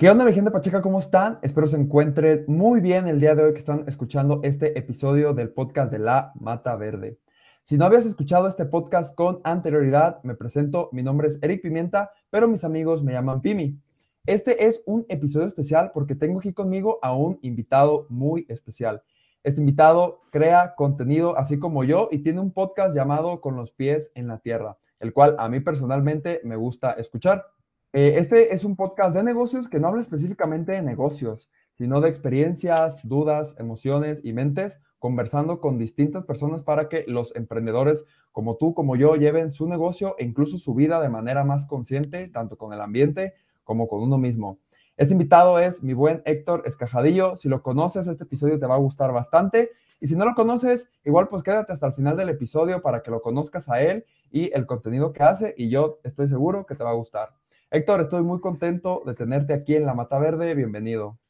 ¿Qué onda, mi gente Pacheca? ¿Cómo están? Espero se encuentren muy bien el día de hoy que están escuchando este episodio del podcast de La Mata Verde. Si no habías escuchado este podcast con anterioridad, me presento, mi nombre es Eric Pimienta, pero mis amigos me llaman Pimi. Este es un episodio especial porque tengo aquí conmigo a un invitado muy especial. Este invitado crea contenido así como yo y tiene un podcast llamado Con los pies en la tierra, el cual a mí personalmente me gusta escuchar. Eh, este es un podcast de negocios que no habla específicamente de negocios, sino de experiencias, dudas, emociones y mentes, conversando con distintas personas para que los emprendedores como tú, como yo, lleven su negocio e incluso su vida de manera más consciente, tanto con el ambiente como con uno mismo. Este invitado es mi buen Héctor Escajadillo. Si lo conoces, este episodio te va a gustar bastante. Y si no lo conoces, igual pues quédate hasta el final del episodio para que lo conozcas a él y el contenido que hace y yo estoy seguro que te va a gustar. Héctor, estoy muy contento de tenerte aquí en La Mata Verde. Bienvenido.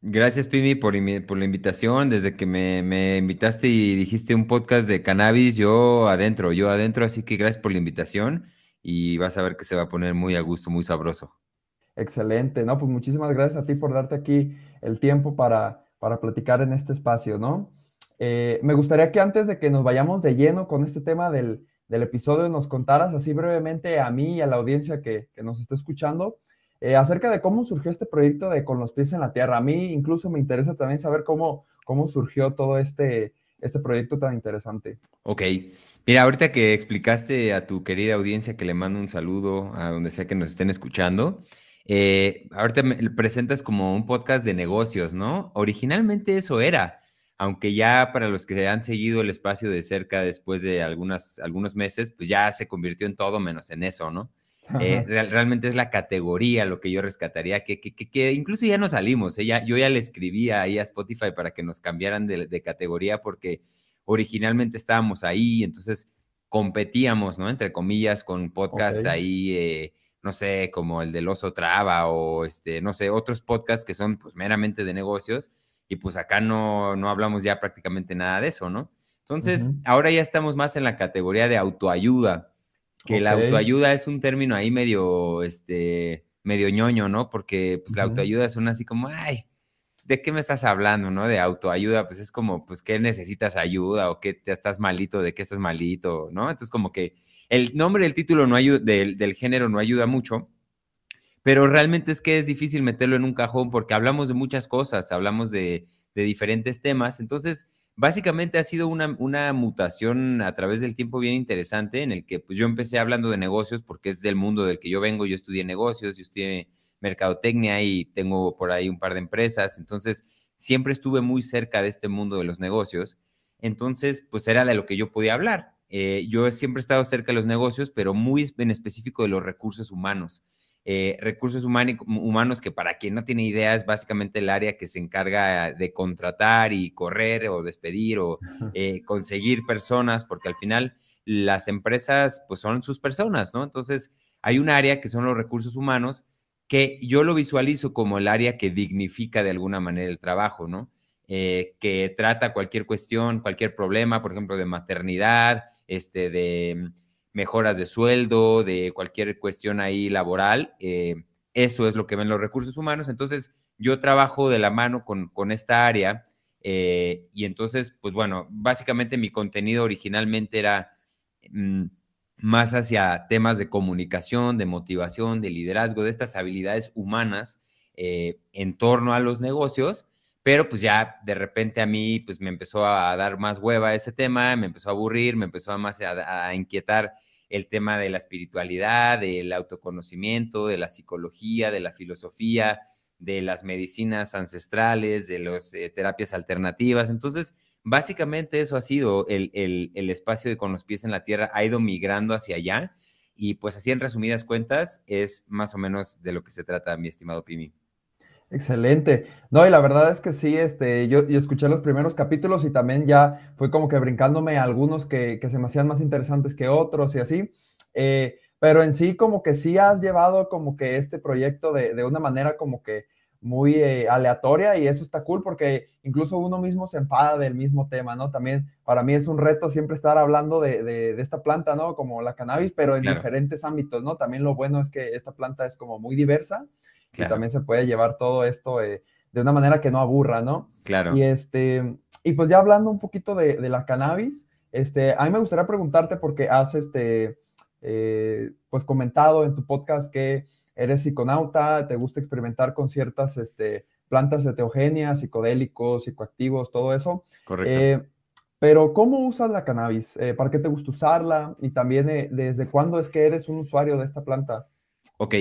Gracias, Pimi, por, por la invitación. Desde que me, invitaste y dijiste un podcast de cannabis, yo adentro, yo adentro. Así que gracias por la invitación y vas a ver que se va a poner muy a gusto, muy sabroso. Excelente, ¿no? Pues muchísimas gracias a ti por darte aquí el tiempo para, para platicar en este espacio, ¿no? Eh, me gustaría que antes de que nos vayamos de lleno con este tema del, del episodio nos contaras así brevemente a mí y a la audiencia que, nos está escuchando eh, acerca de cómo surgió este proyecto de Con los pies en la tierra. A mí incluso me interesa también saber cómo, cómo surgió todo este, este proyecto tan interesante. Ok, mira, ahorita que explicaste a tu querida audiencia que le mando un saludo a donde sea que nos estén escuchando, eh, ahorita me presentas como un podcast de negocios, ¿no? Originalmente eso era aunque ya para los que han seguido el espacio de cerca después de algunas, algunos meses, pues ya se convirtió en todo menos en eso, ¿no? Eh, realmente es la categoría lo que yo rescataría, que, que, que, incluso ya no salimos, ¿eh? yo ya le escribía ahí a Spotify para que nos cambiaran de, categoría porque originalmente estábamos ahí, entonces competíamos, ¿no? Entre comillas, con podcasts ahí, eh, no sé, como el del Oso Traba o, este, no sé, otros podcasts que son pues meramente de negocios y pues acá no, no hablamos ya prácticamente nada de eso, ¿no? Entonces, ahora ya estamos más en la categoría de autoayuda, que la autoayuda es un término ahí medio, este, medio ñoño, ¿no? Porque pues la autoayuda suena así como, ay, ¿de qué me estás hablando, no? De autoayuda, pues es como, pues, ¿qué necesitas ayuda? ¿O qué te estás malito? ¿De qué estás malito? ¿No? Entonces, como que el nombre del título no ayuda, del, del género no ayuda mucho, pero realmente es que es difícil meterlo en un cajón porque hablamos de muchas cosas, hablamos de, diferentes temas. Entonces, básicamente ha sido una, mutación a través del tiempo bien interesante en el que pues, yo empecé hablando de negocios porque es del mundo del que yo vengo, yo estudié negocios, yo estudié mercadotecnia y tengo por ahí un par de empresas, entonces siempre estuve muy cerca de este mundo de los negocios, entonces pues era de lo que yo podía hablar. Eh, yo siempre he estado cerca de los negocios, pero muy en específico de los recursos humanos. Eh, recursos humanos, que para quien no tiene idea es básicamente el área que se encarga de contratar y correr o despedir o eh, conseguir personas, porque al final las empresas pues son sus personas, ¿no? Entonces hay un área que son los recursos humanos que yo lo visualizo como el área que dignifica de alguna manera el trabajo, ¿no? Eh, que trata cualquier cuestión, cualquier problema, por ejemplo, de maternidad, este, de mejoras de sueldo, de cualquier cuestión ahí laboral. Eh, eso es lo que ven los recursos humanos. Entonces, yo trabajo de la mano con, con esta área eh, y entonces, pues bueno, básicamente mi contenido originalmente era mm, más hacia temas de comunicación, de motivación, de liderazgo, de estas habilidades humanas eh, en torno a los negocios, pero pues ya de repente a mí pues me empezó a dar más hueva ese tema, me empezó a aburrir, me empezó más a, inquietar el tema de la espiritualidad, del autoconocimiento, de la psicología, de la filosofía, de las medicinas ancestrales, de las eh, terapias alternativas. Entonces, básicamente eso ha sido el, el, espacio de con los pies en la tierra, ha ido migrando hacia allá. Y pues así en resumidas cuentas es más o menos de lo que se trata, mi estimado Pimi. Excelente. No, y la verdad es que sí, este, yo, escuché los primeros capítulos y también ya fue como que brincándome algunos que, se me hacían más interesantes que otros y así. Eh, pero en sí, como que sí has llevado como que este proyecto de, una manera como que muy eh, aleatoria y eso está cool porque incluso uno mismo se enfada del mismo tema, ¿no? También para mí es un reto siempre estar hablando de, esta planta, ¿no? Como la cannabis, pero en diferentes ámbitos, ¿no? También lo bueno es que esta planta es como muy diversa y también se puede llevar todo esto de una manera que no aburra, ¿no? Claro. Y, este, y pues ya hablando un poquito de, la cannabis, este, a mí me gustaría preguntarte porque has este, eh, pues comentado en tu podcast que eres psiconauta, te gusta experimentar con ciertas este, plantas teogenias, psicodélicos, psicoactivos, todo eso. Correcto. Eh, pero ¿cómo usas la cannabis? Eh, ¿Para qué te gusta usarla? Y también desde cuándo es que eres un usuario de esta planta. Ok,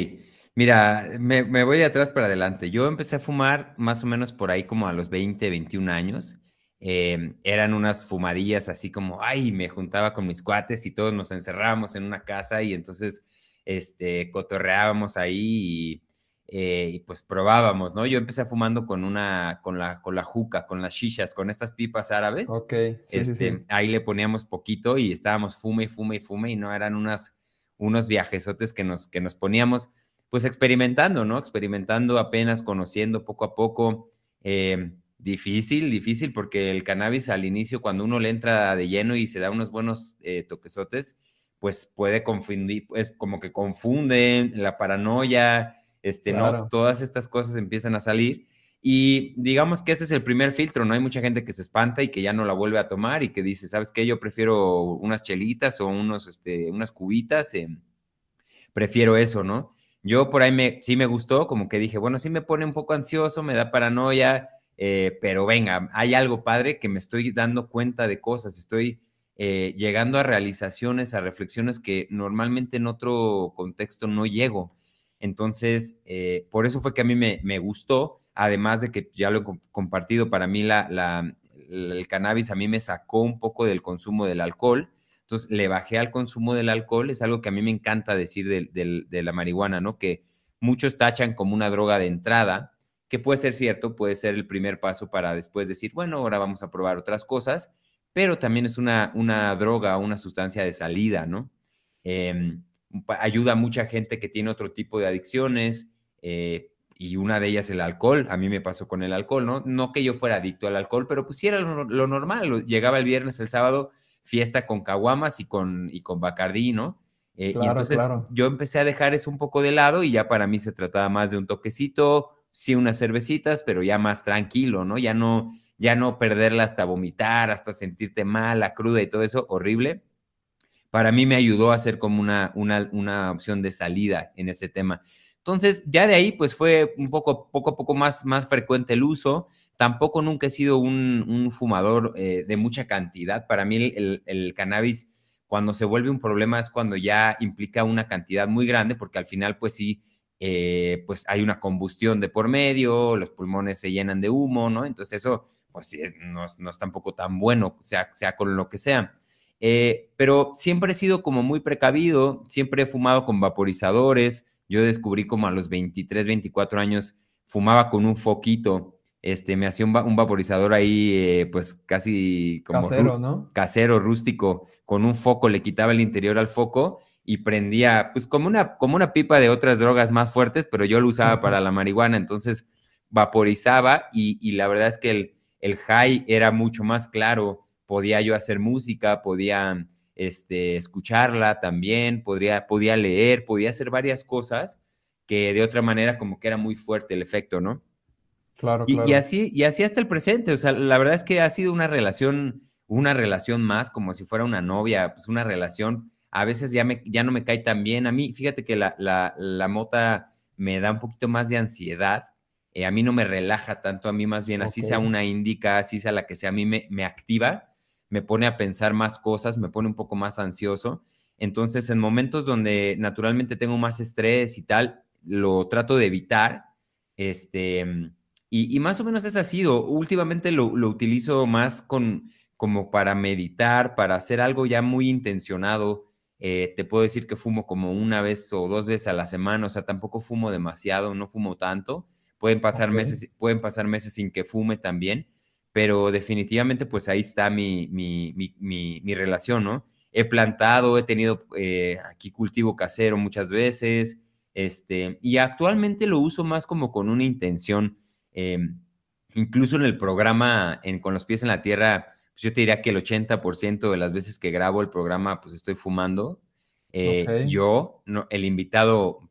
mira, me, me, voy de atrás para adelante. Yo empecé a fumar más o menos por ahí como a los 20, 21 años. Em, eran unas fumadillas así como, ay, me juntaba con mis cuates y todos nos encerrábamos en una casa y entonces, este, cotorreábamos ahí eh, y, pues probábamos, ¿no? Yo empecé fumando con una, con la, con la juca, con las shishas, con estas pipas árabes. Ok. este, Ahí le poníamos poquito y estábamos fume y fume y fume y no eran unas, unos viajesotes que nos, que nos poníamos, pues experimentando, ¿no? Experimentando apenas, conociendo poco a poco. Eh, Difícil, difícil, porque el cannabis al inicio, cuando uno le entra de lleno y se da unos buenos eh, toquesotes, pues puede confundir, es como que confunden la paranoia, este, ¿no? Todas estas cosas empiezan a salir. Y digamos que ese es el primer filtro, ¿no? Hay mucha gente que se espanta y que ya no la vuelve a tomar y que dice, ¿sabes qué? Yo prefiero unas chelitas o unos, este, unas cubitas, eh, prefiero eso, ¿no? Yo por ahí me, sí me gustó, como que dije, bueno, sí me pone un poco ansioso, me da paranoia, eh, pero venga, hay algo padre que me estoy dando cuenta de cosas, estoy eh, llegando a realizaciones, a reflexiones que normalmente en otro contexto no llego. Entonces, eh, por eso fue que a mí me, gustó, además de que ya lo he compartido, para mí la, el cannabis a mí me sacó un poco del consumo del alcohol. Entonces, le bajé al consumo del alcohol, es algo que a mí me encanta decir de la marihuana, ¿no? Que muchos tachan como una droga de entrada, que puede ser cierto, puede ser el primer paso para después decir, bueno, ahora vamos a probar otras cosas, pero también es una, droga, una sustancia de salida, ¿no? Em, ayuda a mucha gente que tiene otro tipo de adicciones eh, y una de ellas el alcohol. A mí me pasó con el alcohol, ¿no? No que yo fuera adicto al alcohol, pero pues sí era lo, normal. Llegaba el viernes, el sábado, fiesta con caguamas y con, y con bacardí, ¿no? Eh, y entonces yo empecé a dejar eso un poco de lado y ya para mí se trataba más de un toquecito, sí unas cervecitas, pero ya más tranquilo, ¿no? Ya no, ya no perderla hasta vomitar, hasta sentirte mal, la cruda y todo eso, horrible. Para mí me ayudó a ser como una, una, una opción de salida en ese tema. Entonces, ya de ahí, pues fue un poco, poco a poco más, más frecuente el uso. Tampoco nunca he sido un, fumador eh, de mucha cantidad. Para mí el, cannabis, cuando se vuelve un problema, es cuando ya implica una cantidad muy grande, porque al final, pues sí, eh, pues hay una combustión de por medio, los pulmones se llenan de humo, ¿no? Entonces eso, pues no, no es tampoco tan bueno, sea, sea con lo que sea. Eh, pero siempre he sido como muy precavido, siempre he fumado con vaporizadores. Yo descubrí como a los 23, 24 años, fumaba con un foquito, este, me hacía un, vaporizador ahí, eh, pues casi como casero, ¿no? Casero, rústico, con un foco, le quitaba el interior al foco y prendía, pues como una, como una pipa de otras drogas más fuertes, pero yo lo usaba para la marihuana, entonces vaporizaba y, la verdad es que el, el, high era mucho más claro, podía yo hacer música, podía este, escucharla también, podría, podía leer, podía hacer varias cosas que de otra manera como que era muy fuerte el efecto, ¿no? Claro, y, claro. Y así, y así hasta el presente, o sea, la verdad es que ha sido una relación, una relación más, como si fuera una novia, pues una relación a veces ya, me, ya no me cae tan bien. A mí, fíjate que la, la, mota me da un poquito más de ansiedad. Eh, a mí no me relaja tanto, a mí más bien, así sea una indica, así sea la que sea, a mí me, me activa, me pone a pensar más cosas, me pone un poco más ansioso. Entonces, en momentos donde naturalmente tengo más estrés y tal, lo trato de evitar. Este, y, más o menos es así. Últimamente lo, lo, utilizo más con, como para meditar, para hacer algo ya muy intencionado, eh, te puedo decir que fumo como una vez o dos veces a la semana, o sea, tampoco fumo demasiado, no fumo tanto. Pueden pasar, meses, pueden pasar meses sin que fume también, pero definitivamente pues ahí está mi, mi, mi, mi, relación, ¿no? He plantado, he tenido eh, aquí cultivo casero muchas veces, este, y actualmente lo uso más como con una intención, em, incluso en el programa en, Con los pies en la tierra, pues, yo te diría que el 80% de las veces que grabo el programa, pues estoy fumando. Eh, yo, no, el invitado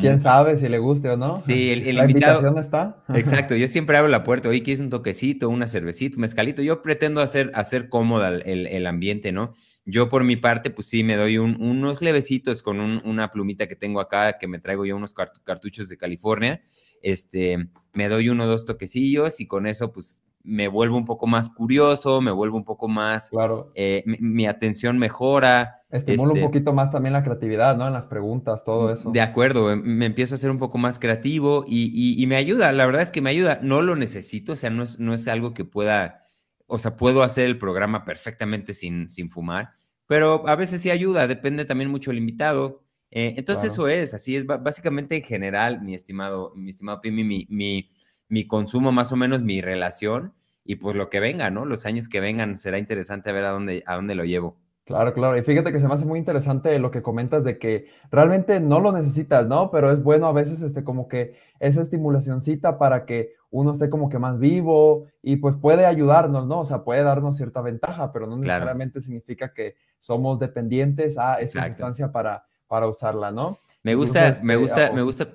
¿Quién sabe si le guste o no? Sí, el, la invitación está. Exacto, yo siempre abro la puerta, oye, ¿quieres un toquecito, una cervecita, un mezcalito? Yo pretendo hacer, hacer cómoda el, el ambiente, ¿no? Yo por mi parte, pues sí, me doy unos levecitos con una plumita que tengo acá, que me traigo yo unos cartuchos de California. Este, me doy uno o dos toquecillos y con eso, pues me vuelvo un poco más curioso, me vuelvo un poco más, claro. Eh, mi, atención mejora. Estimula un este poquito más también la creatividad, ¿no? En las preguntas, todo eso. De acuerdo, em, me empiezo a ser un poco más creativo y, y, me ayuda, la verdad es que me ayuda, no lo necesito, o sea, no es, no es algo que pueda o sea, puedo hacer el programa perfectamente sin, sin fumar, pero a veces sí ayuda, depende también mucho del invitado. Eh, entonces eso es, así es, básicamente en general, mi estimado, mi estimado Pimi, mi, mi, mi, consumo más o menos, mi relación y pues lo que venga, ¿no? Los años que vengan, será interesante ver a dónde, a dónde lo llevo. Claro, claro. Y fíjate que se me hace muy interesante lo que comentas de que realmente no lo necesitas, ¿no? Pero es bueno a veces este como que esa estimulacióncita para que uno esté como que más vivo y pues puede ayudarnos, ¿no? O sea, puede darnos cierta ventaja, pero no necesariamente significa que somos dependientes a esa sustancia para, para usarla, ¿no? Me gusta, me este, gusta, me gusta,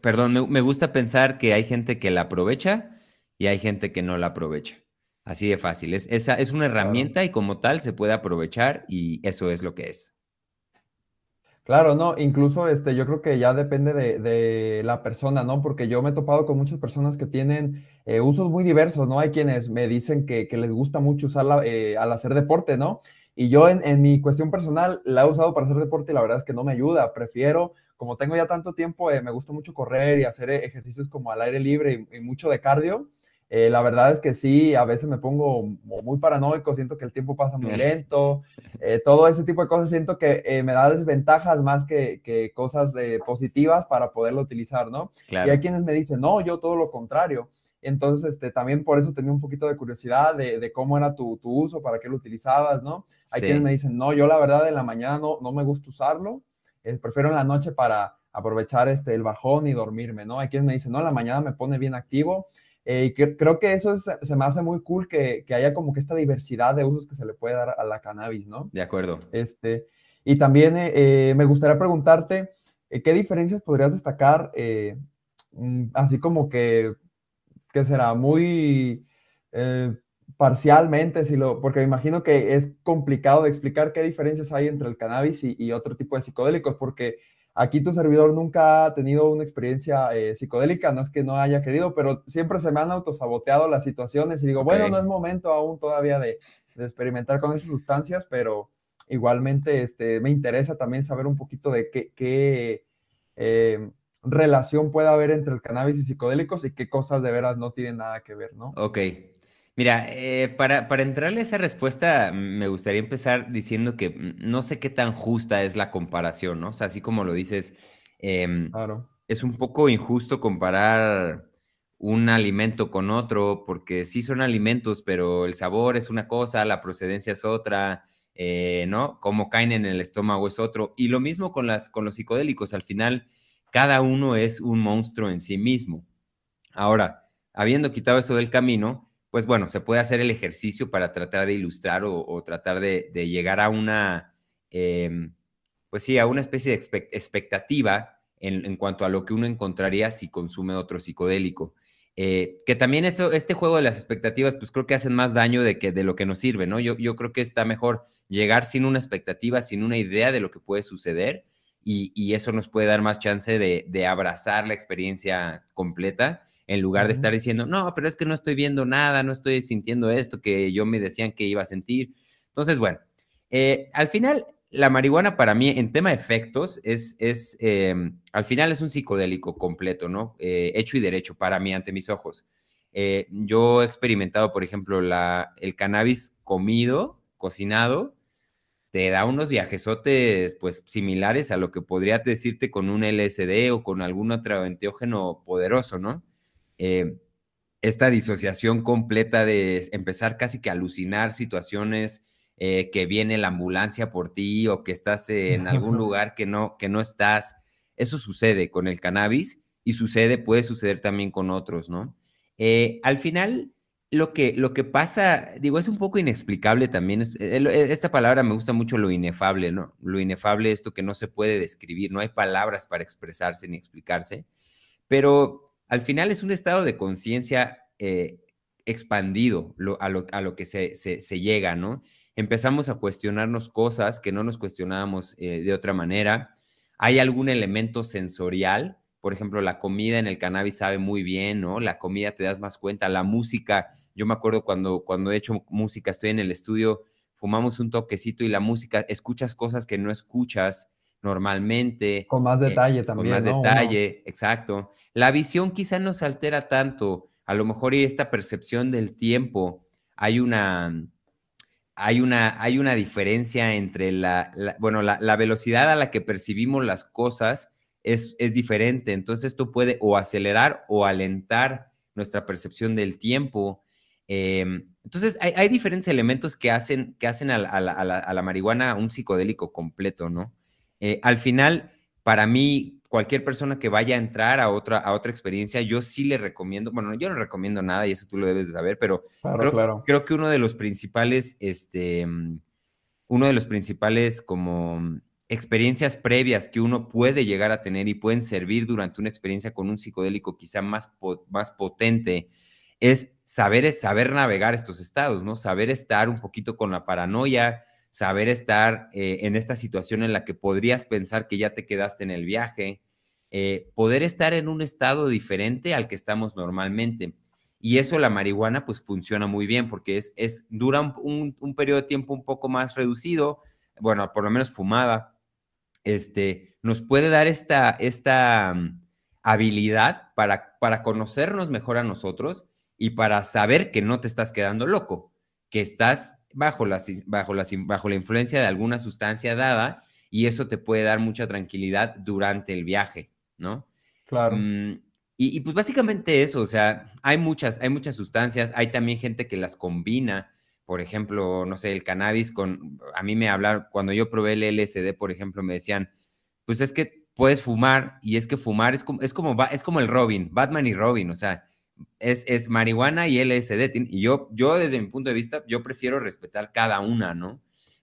perdón, me, me gusta pensar que hay gente que la aprovecha y hay gente que no la aprovecha. Así de fácil. Es, esa es una herramienta y como tal se puede aprovechar y eso es lo que es. Claro, no, incluso este, yo creo que ya depende de, la persona, ¿no? Porque yo me he topado con muchas personas que tienen eh, usos muy diversos, ¿no? Hay quienes me dicen que, les gusta mucho usarla eh, al hacer deporte, ¿no? Y yo en, mi cuestión personal la he usado para hacer deporte y la verdad es que no me ayuda. Prefiero, como tengo ya tanto tiempo, eh, me gusta mucho correr y hacer ejercicios como al aire libre y mucho de cardio. Eh, la verdad es que sí, a veces me pongo muy paranoico, siento que el tiempo pasa muy lento, eh, todo ese tipo de cosas siento que eh, me da desventajas más que, que cosas positivas para poderlo utilizar, ¿no? Y hay quienes me dicen, no, yo todo lo contrario. Entonces, este, también por eso tenía un poquito de curiosidad de, cómo era tu, tu, uso, para qué lo utilizabas, ¿no? Hay quienes me dicen, no, yo la verdad en la mañana no, no me gusta usarlo, prefiero en la noche para aprovechar este, el bajón y dormirme, ¿no? Hay quienes me dicen, no, en la mañana me pone bien activo eh, y creo que eso se me hace muy cool que, que, haya como que esta diversidad de usos que se le puede dar a la cannabis, ¿no? De acuerdo. Este, y también eh, eh, me gustaría preguntarte, ¿qué diferencias podrías destacar? Mm, así como que, ¿qué será? Muy parcialmente, si lo, porque me imagino que es complicado de explicar qué diferencias hay entre el cannabis y, y otro tipo de psicodélicos, porque Aquí tu servidor nunca ha tenido una experiencia eh, psicodélica, no es que no haya querido, pero siempre se me han autosaboteado las situaciones y digo, bueno, no es momento aún todavía de, experimentar con esas sustancias, pero igualmente este, me interesa también saber un poquito de qué, eh, relación puede haber entre el cannabis y psicodélicos y qué cosas de veras no tienen nada que ver, ¿no? Ok, Mira, eh, para, para entrarle a esa respuesta, me gustaría empezar diciendo que no sé qué tan justa es la comparación, ¿no? O sea, así como lo dices, em, es un poco injusto comparar un alimento con otro, porque sí son alimentos, pero el sabor es una cosa, la procedencia es otra, eh, ¿no? Cómo caen en el estómago es otro. Y lo mismo con, las, con los psicodélicos, al final, cada uno es un monstruo en sí mismo. Ahora, habiendo quitado eso del camino, pues bueno, se puede hacer el ejercicio para tratar de ilustrar o, tratar de, llegar a una, em, pues sí, a una especie de expectativa en, cuanto a lo que uno encontraría si consume otro psicodélico. Eh, que también eso, este juego de las expectativas, pues creo que hacen más daño de, que, de lo que nos sirve, ¿no? Yo, yo creo que está mejor llegar sin una expectativa, sin una idea de lo que puede suceder y, eso nos puede dar más chance de, de abrazar la experiencia completa en lugar de estar diciendo, no, pero es que no estoy viendo nada, no estoy sintiendo esto que yo me decían que iba a sentir. Entonces, bueno, eh, al final, la marihuana para mí en tema de efectos es, es em, al final es un psicodélico completo, ¿no? Eh, hecho y derecho para mí ante mis ojos. Eh, yo he experimentado, por ejemplo, la, el cannabis comido, cocinado, te da unos viajesotes pues similares a lo que podría decirte con un LSD o con algún otro enteógeno poderoso, ¿no? Eh, esta disociación completa de empezar casi que a alucinar situaciones eh, que viene la ambulancia por ti o que estás en algún lugar que no, que no estás. Eso sucede con el cannabis y sucede, puede suceder también con otros, ¿no? Eh, al final, lo que, lo que pasa, digo, es un poco inexplicable también. Eh, eh, esta palabra me gusta mucho lo inefable, ¿no? Lo inefable, esto que no se puede describir, no hay palabras para expresarse ni explicarse, pero al final es un estado de conciencia eh, expandido a, lo, que se, se, llega, ¿no? Empezamos a cuestionarnos cosas que no nos cuestionábamos de otra manera. Hay algún elemento sensorial, por ejemplo, la comida en el cannabis sabe muy bien, ¿no? La comida te das más cuenta, la música yo me acuerdo cuando, cuando he hecho música, estoy en el estudio, fumamos un toquecito y la música, escuchas cosas que no escuchas normalmente. Con más eh, detalle también. Con más detalle, exacto. La visión quizá no se altera tanto. A lo mejor y esta percepción del tiempo, hay una, hay una, hay una diferencia entre la, bueno, la, la, velocidad a la que percibimos las cosas es, es diferente. Entonces esto puede o acelerar o alentar nuestra percepción del tiempo. Em, entonces, hay, diferentes elementos que hacen, que hacen a, la, marihuana un psicodélico completo, ¿no? Eh, al final, para mí, cualquier persona que vaya a entrar a otra, a otra experiencia, yo sí le recomiendo, bueno, yo no recomiendo nada y eso tú lo debes de saber, pero creo, creo, que uno de los principales, este, uno de los principales como experiencias previas que uno puede llegar a tener y pueden servir durante una experiencia con un psicodélico quizá más, más potente, es saber, es saber navegar estos estados, ¿no? Saber estar un poquito con la paranoia, saber estar eh, en esta situación en la que podrías pensar que ya te quedaste en el viaje, eh, poder estar en un estado diferente al que estamos normalmente. Y eso la marihuana pues funciona muy bien porque es, es dura un, un, periodo de tiempo un poco más reducido, bueno, por lo menos fumada, este, nos puede dar esta, esta mm, habilidad para, para conocernos mejor a nosotros y para saber que no te estás quedando loco, que estás bajo la, bajo bajo la influencia de alguna sustancia dada y eso te puede dar mucha tranquilidad durante el viaje, ¿no? Claro. Mm, y, pues básicamente eso, o sea, hay muchas, hay muchas sustancias, hay también gente que las combina, por ejemplo, no sé, el cannabis con, a mí me hablar, cuando yo probé el LSD, por ejemplo, me decían, pues es que puedes fumar y es que fumar es como, es como, es como el Robin, Batman y Robin, o sea, es, marihuana y LSD. Y yo, yo, desde mi punto de vista, yo prefiero respetar cada una, ¿no?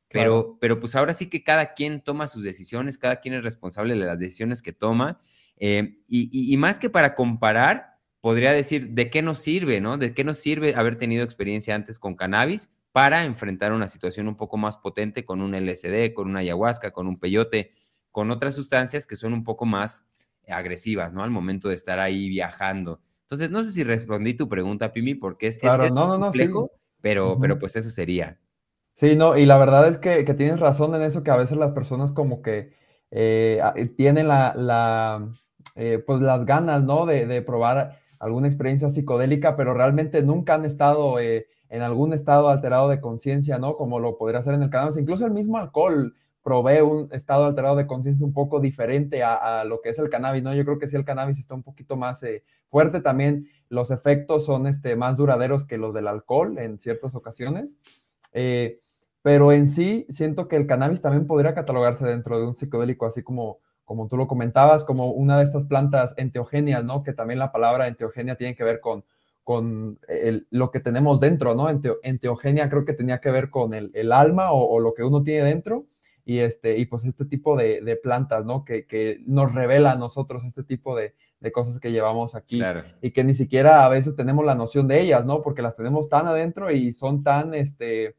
Pero, pero pues ahora sí que cada quien toma sus decisiones, cada quien es responsable de las decisiones que toma. Eh, y, más que para comparar, podría decir, ¿de qué nos sirve, no? ¿De qué nos sirve haber tenido experiencia antes con cannabis para enfrentar una situación un poco más potente con un LSD, con una ayahuasca, con un peyote, con otras sustancias que son un poco más agresivas, ¿no? Al momento de estar ahí viajando. Entonces, no sé si respondí tu pregunta, Pimi, porque es, claro, no, no, complejo, pero, pero pues eso sería. Sí, no, y la verdad es que, tienes razón en eso, que a veces las personas como que eh, eh, tienen la, eh, pues las ganas, ¿no? De, probar alguna experiencia psicodélica, pero realmente nunca han estado en algún estado alterado de conciencia, ¿no? Como lo podría ser en el cannabis, incluso el mismo alcohol provee un estado alterado de conciencia un poco diferente a, lo que es el cannabis, ¿no? Yo creo que sí el cannabis está un poquito más fuerte también, los efectos son este, más duraderos que los del alcohol en ciertas ocasiones, eh, pero en sí siento que el cannabis también podría catalogarse dentro de un psicodélico, así como, como tú lo comentabas, como una de estas plantas enteogenias, ¿no? Que también la palabra enteogenia tiene que ver con, con lo que tenemos dentro, ¿no? enteogenia creo que tenía que ver con el, alma o, lo que uno tiene dentro y, este, y pues este tipo de, plantas, ¿no? Que, nos revela a nosotros este tipo de, cosas que llevamos aquí y que ni siquiera a veces tenemos la noción de ellas, ¿no? Porque las tenemos tan adentro y son tan, este,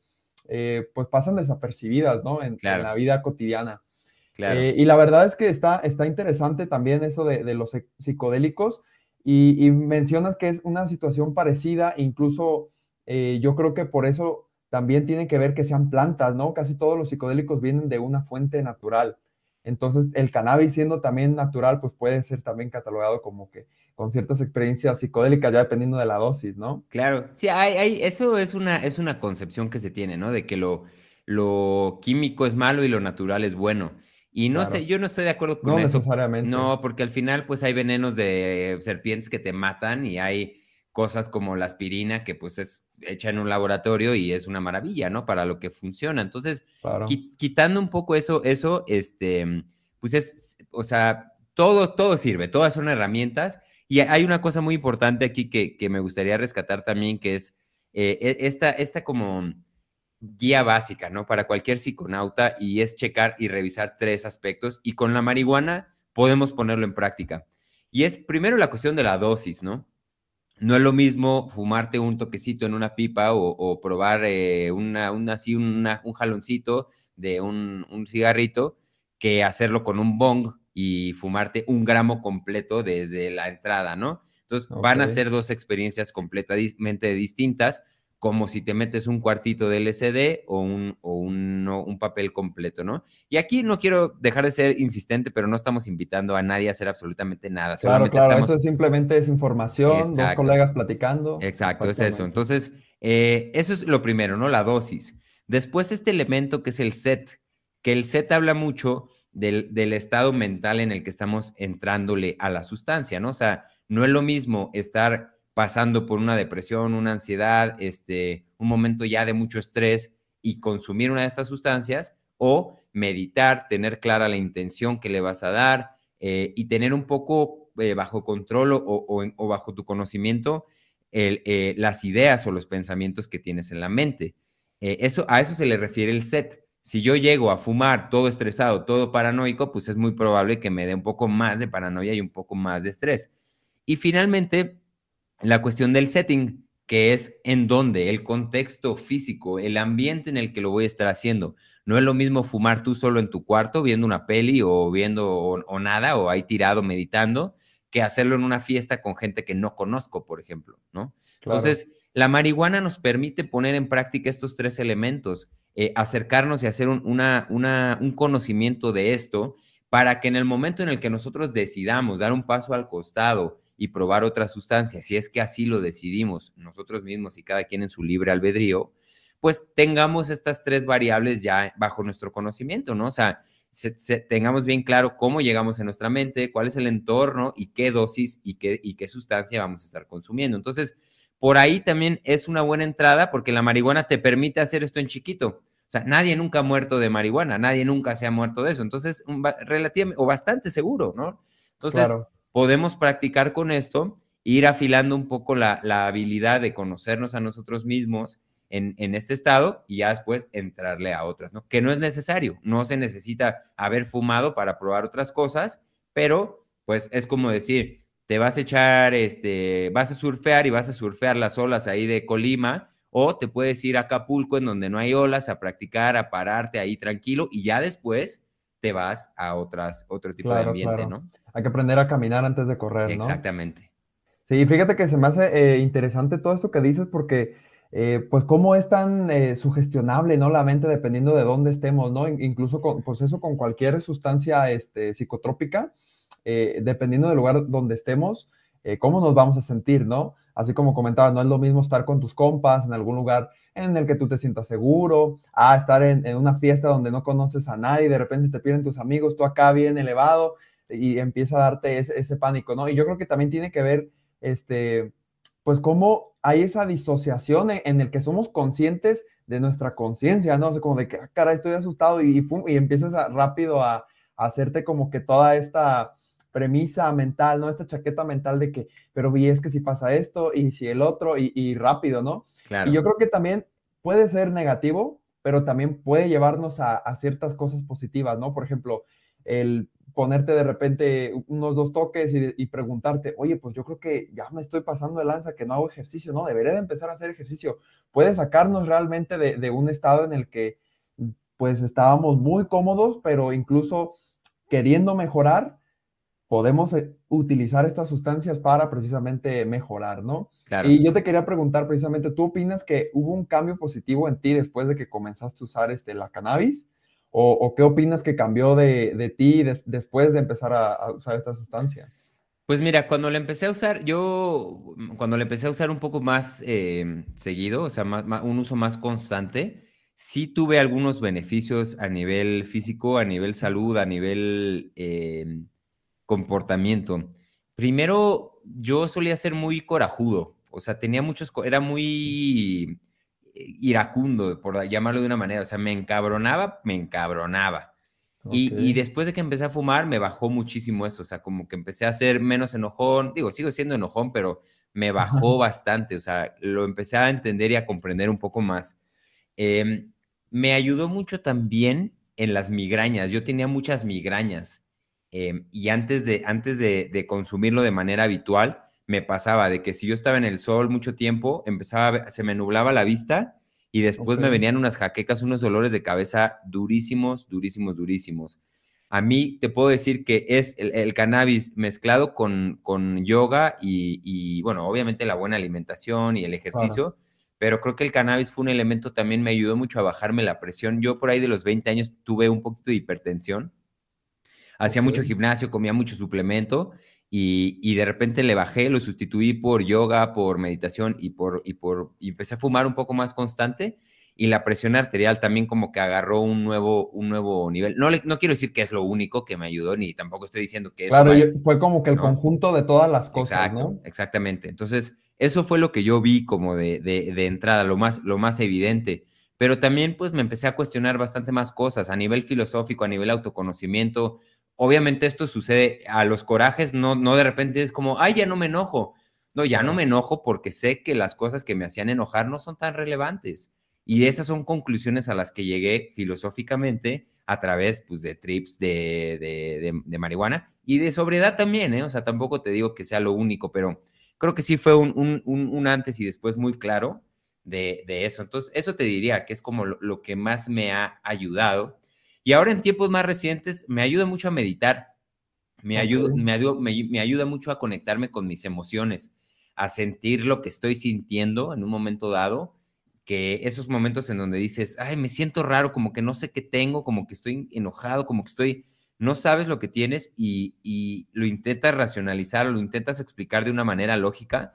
eh, pues pasan desapercibidas, ¿no? En, la vida cotidiana. Eh, y la verdad es que está, está interesante también eso de, los psicodélicos y, mencionas que es una situación parecida, incluso eh, yo creo que por eso también tienen que ver que sean plantas, ¿no? Casi todos los psicodélicos vienen de una fuente natural. Entonces, el cannabis siendo también natural, pues puede ser también catalogado como que con ciertas experiencias psicodélicas, ya dependiendo de la dosis, ¿no? Claro, sí, hay, eso es una, es una concepción que se tiene, ¿no? De que lo, lo químico es malo y lo natural es bueno. Y no sé, yo no estoy de acuerdo con eso. No necesariamente. No, porque al final, pues hay venenos de serpientes que te matan y hay cosas como la aspirina, que pues es hecha en un laboratorio y es una maravilla, ¿no? Para lo que funciona. Entonces, quitando un poco eso, eso, este, pues es, o sea, todo, todo sirve, todas son herramientas. Y hay una cosa muy importante aquí que, que me gustaría rescatar también, que es eh, e, esta, esta como guía básica, ¿no? Para cualquier psiconauta y es checar y revisar tres aspectos y con la marihuana podemos ponerlo en práctica. Y es primero la cuestión de la dosis, ¿no? No es lo mismo fumarte un toquecito en una pipa o, probar eh, una, así un jaloncito de un, un, cigarrito que hacerlo con un bong y fumarte un gramo completo desde la entrada, ¿no? Entonces van a ser dos experiencias completamente distintas, como si te metes un cuartito de LCD o un, o un, un, papel completo, ¿no? Y aquí no quiero dejar de ser insistente, pero no estamos invitando a nadie a hacer absolutamente nada. Claro, claro, esto simplemente es información, dos colegas platicando. Exacto, es eso. Entonces, eh, eso es lo primero, ¿no? La dosis. Después este elemento que es el set, que el set habla mucho del, del estado mental en el que estamos entrándole a la sustancia, ¿no? O sea, no es lo mismo estar pasando por una depresión, una ansiedad, este, un momento ya de mucho estrés y consumir una de estas sustancias, o meditar, tener clara la intención que le vas a dar eh, y tener un poco eh, bajo control o, bajo tu conocimiento eh, las ideas o los pensamientos que tienes en la mente. eso, a eso se le refiere el set. Si yo llego a fumar todo estresado, todo paranoico, pues es muy probable que me dé un poco más de paranoia y un poco más de estrés. Y finalmente, la cuestión del setting, que es en donde, el contexto físico, el ambiente en el que lo voy a estar haciendo. No es lo mismo fumar tú solo en tu cuarto viendo una peli o viendo o, nada o ahí tirado meditando que hacerlo en una fiesta con gente que no conozco, por ejemplo, ¿no? Entonces, la marihuana nos permite poner en práctica estos tres elementos, eh, acercarnos y hacer un, una, un conocimiento de esto para que en el momento en el que nosotros decidamos dar un paso al costado y probar otra sustancia, si es que así lo decidimos nosotros mismos y cada quien en su libre albedrío, pues tengamos estas tres variables ya bajo nuestro conocimiento, ¿no? O sea, tengamos bien claro cómo llegamos en nuestra mente, cuál es el entorno y qué dosis y qué, y qué sustancia vamos a estar consumiendo. Entonces, por ahí también es una buena entrada porque la marihuana te permite hacer esto en chiquito. O sea, nadie nunca ha muerto de marihuana, nadie nunca se ha muerto de eso. Entonces, relativamente o bastante seguro, ¿no? Entonces, claro podemos practicar con esto, ir afilando un poco la, habilidad de conocernos a nosotros mismos en, este estado y ya después entrarle a otras, ¿no? Que no es necesario, no se necesita haber fumado para probar otras cosas, pero pues es como decir, te vas a echar, este, vas a surfear y vas a surfear las olas ahí de Colima, o te puedes ir a Acapulco en donde no hay olas a practicar, a pararte ahí tranquilo y ya después te vas a otras, otro tipo de ambiente, ¿no? Hay que aprender a caminar antes de correr, ¿no? Exactamente. Sí, fíjate que se me hace eh, interesante todo esto que dices porque, eh, pues, cómo es tan eh, sugestionable, ¿no? La mente dependiendo de dónde estemos, ¿no? Incluso, con, pues eso con cualquier sustancia este, psicotrópica, dependiendo del lugar donde estemos, cómo nos vamos a sentir, ¿no? Así como comentaba, no es lo mismo estar con tus compas en algún lugar en el que tú te sientas seguro, a estar en, en una fiesta donde no conoces a nadie, de repente se te piden tus amigos, tú acá bien elevado, y empieza a darte ese, pánico, ¿no? Y yo creo que también tiene que ver, este, pues cómo hay esa disociación en, el que somos conscientes de nuestra conciencia, ¿no? O sea, como de que, ah, cara, estoy asustado y, y, empiezas rápido a, hacerte como que toda esta premisa mental, ¿no? Esta chaqueta mental de que, pero y es que si pasa esto y si el otro y, rápido, ¿no? Y yo creo que también puede ser negativo, pero también puede llevarnos a, a ciertas cosas positivas, ¿no? Por ejemplo, el ponerte de repente unos dos toques y, preguntarte, oye, pues yo creo que ya me estoy pasando de lanza, que no hago ejercicio, ¿no? Debería de empezar a hacer ejercicio. Puede sacarnos realmente de, un estado en el que pues estábamos muy cómodos, pero incluso queriendo mejorar, podemos eh, utilizar estas sustancias para precisamente mejorar, ¿no? Y yo te quería preguntar precisamente, ¿tú opinas que hubo un cambio positivo en ti después de que comenzaste a usar este, la cannabis? ¿O, qué opinas que cambió de, ti después de empezar a, usar esta sustancia? Pues mira, cuando la empecé a usar, yo, cuando la empecé a usar un poco más eh, seguido, o sea, un uso más constante, sí tuve algunos beneficios a nivel físico, a nivel salud, a nivel eh, comportamiento. Primero, yo solía ser muy corajudo, o sea, tenía muchos, era muy iracundo, por llamarlo de una manera, o sea, me encabronaba, me encabronaba. Y, después de que empecé a fumar, me bajó muchísimo eso, o sea, como que empecé a ser menos enojón, digo, sigo siendo enojón, pero me bajó bastante, o sea, lo empecé a entender y a comprender un poco más. Em, me ayudó mucho también en las migrañas, yo tenía muchas migrañas em, y antes, de, antes de, consumirlo de manera habitual, me pasaba de que si yo estaba en el sol mucho tiempo, empezaba, se me nublaba la vista y después me venían unas jaquecas, unos dolores de cabeza durísimos, durísimos, durísimos. A mí te puedo decir que es el, cannabis mezclado con, con yoga y, bueno, obviamente la buena alimentación y el ejercicio, pero creo que el cannabis fue un elemento también, me ayudó mucho a bajarme la presión. Yo por ahí de los 20 años tuve un poquito de hipertensión, hacía mucho gimnasio, comía mucho suplemento y, de repente le bajé, lo sustituí por yoga, por meditación y, por, y, por, y empecé a fumar un poco más constante y la presión arterial también como que agarró un nuevo, un nuevo nivel. No, no quiero decir que es lo único que me ayudó, ni tampoco estoy diciendo que es... Claro, fue como que el conjunto de todas las cosas, Exacto, Exactamente. Entonces, eso fue lo que yo vi como de, de, de, entrada, lo más, lo más evidente. Pero también pues me empecé a cuestionar bastante más cosas a nivel filosófico, a nivel autoconocimiento, obviamente esto sucede a los corajes, no, no de repente es como, ay, ya no me enojo. No, ya no me enojo porque sé que las cosas que me hacían enojar no son tan relevantes. Y esas son conclusiones a las que llegué filosóficamente a través pues, de trips de, de, marihuana y de sobriedad también, ¿eh? O sea, tampoco te digo que sea lo único, pero creo que sí fue un, un, antes y después muy claro de, eso. Entonces, eso te diría que es como lo que más me ha ayudado y ahora en tiempos más recientes me ayuda mucho a meditar, me, ayuda, me, ayuda, me, ayuda mucho a conectarme con mis emociones, a sentir lo que estoy sintiendo en un momento dado, que esos momentos en donde dices, ay, me siento raro, como que no sé qué tengo, como que estoy enojado, como que estoy, no sabes lo que tienes y, y lo intentas racionalizar, lo intentas explicar de una manera lógica.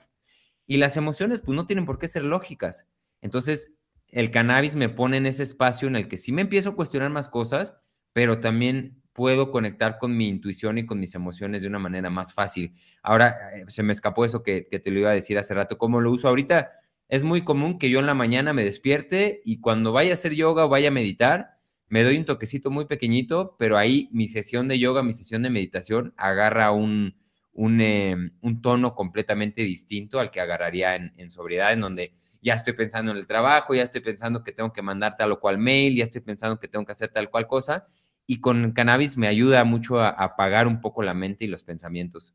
Y las emociones, pues no tienen por qué ser lógicas. Entonces, el cannabis me pone en ese espacio en el que sí me empiezo a cuestionar más cosas, pero también puedo conectar con mi intuición y con mis emociones de una manera más fácil. Ahora, eh, se me escapó eso que, te lo iba a decir hace rato, ¿cómo lo uso ahorita? Es muy común que yo en la mañana me despierte y cuando vaya a hacer yoga o vaya a meditar, me doy un toquecito muy pequeñito, pero ahí mi sesión de yoga, mi sesión de meditación agarra un, em, tono completamente distinto al que agarraría en, en sobriedad, en donde ya estoy pensando en el trabajo, ya estoy pensando que tengo que mandar tal o cual mail, ya estoy pensando que tengo que hacer tal cual cosa. Y con cannabis me ayuda mucho a apagar un poco la mente y los pensamientos.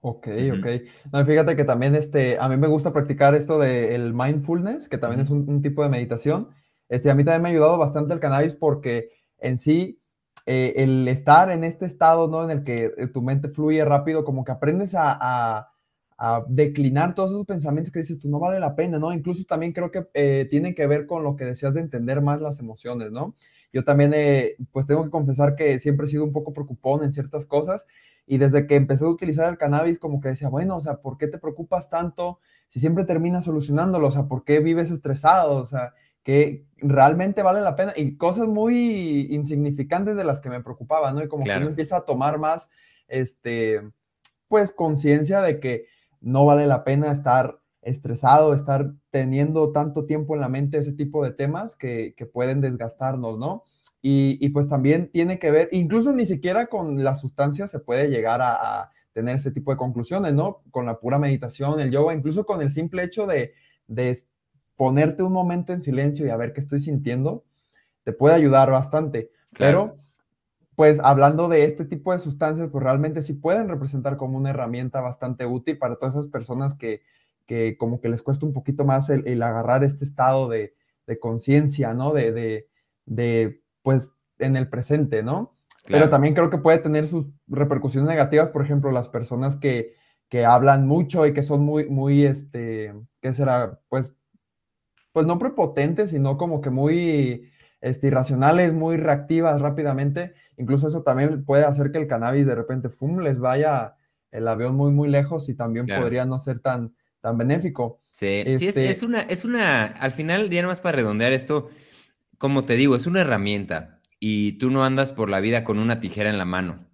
Ok, ok. fíjate que también este, a mí me gusta practicar esto del mindfulness, que también es un, tipo de meditación. Este, a mí también me ha ayudado bastante el cannabis porque en sí eh, el estar en este estado, ¿no? En el que eh, tu mente fluye rápido, como que aprendes a a declinar todos esos pensamientos que dices, tú no vale la pena, ¿no? Incluso también creo que eh, tienen que ver con lo que decías de entender más las emociones, ¿no? Yo también, eh, pues tengo que confesar que siempre he sido un poco preocupón en ciertas cosas y desde que empecé a utilizar el cannabis como que decía, bueno, o sea, ¿por qué te preocupas tanto si siempre terminas solucionándolo? O sea, ¿por qué vives estresado? O sea, que realmente vale la pena y cosas muy insignificantes de las que me preocupaban, ¿no? Y como que uno empieza a tomar más, este, pues conciencia de que no vale la pena estar estresado, estar teniendo tanto tiempo en la mente ese tipo de temas que, pueden desgastarnos, ¿no? Y, pues también tiene que ver, incluso ni siquiera con las sustancias se puede llegar a, tener ese tipo de conclusiones, ¿no? Con la pura meditación, el yoga, incluso con el simple hecho de, de ponerte un momento en silencio y a ver qué estoy sintiendo, te puede ayudar bastante. Pero pues hablando de este tipo de sustancias, pues realmente sí pueden representar como una herramienta bastante útil para todas esas personas que, que como que les cuesta un poquito más el, agarrar este estado de, de conciencia, ¿no? De, de, de, pues, en el presente, ¿no? Pero también creo que puede tener sus repercusiones negativas, por ejemplo, las personas que, que hablan mucho y que son muy, muy, este, ¿qué será? Pues, pues no prepotentes, sino como que muy este, irracionales, muy reactivas rápidamente. Incluso eso también puede hacer que el cannabis de repente, ¡fum!, les vaya el avión muy, muy lejos y también podría no ser tan, tan benéfico. Sí, sí es, este una, es una, al final, ya más para redondear esto, como te digo, es una herramienta y tú no andas por la vida con una tijera en la mano.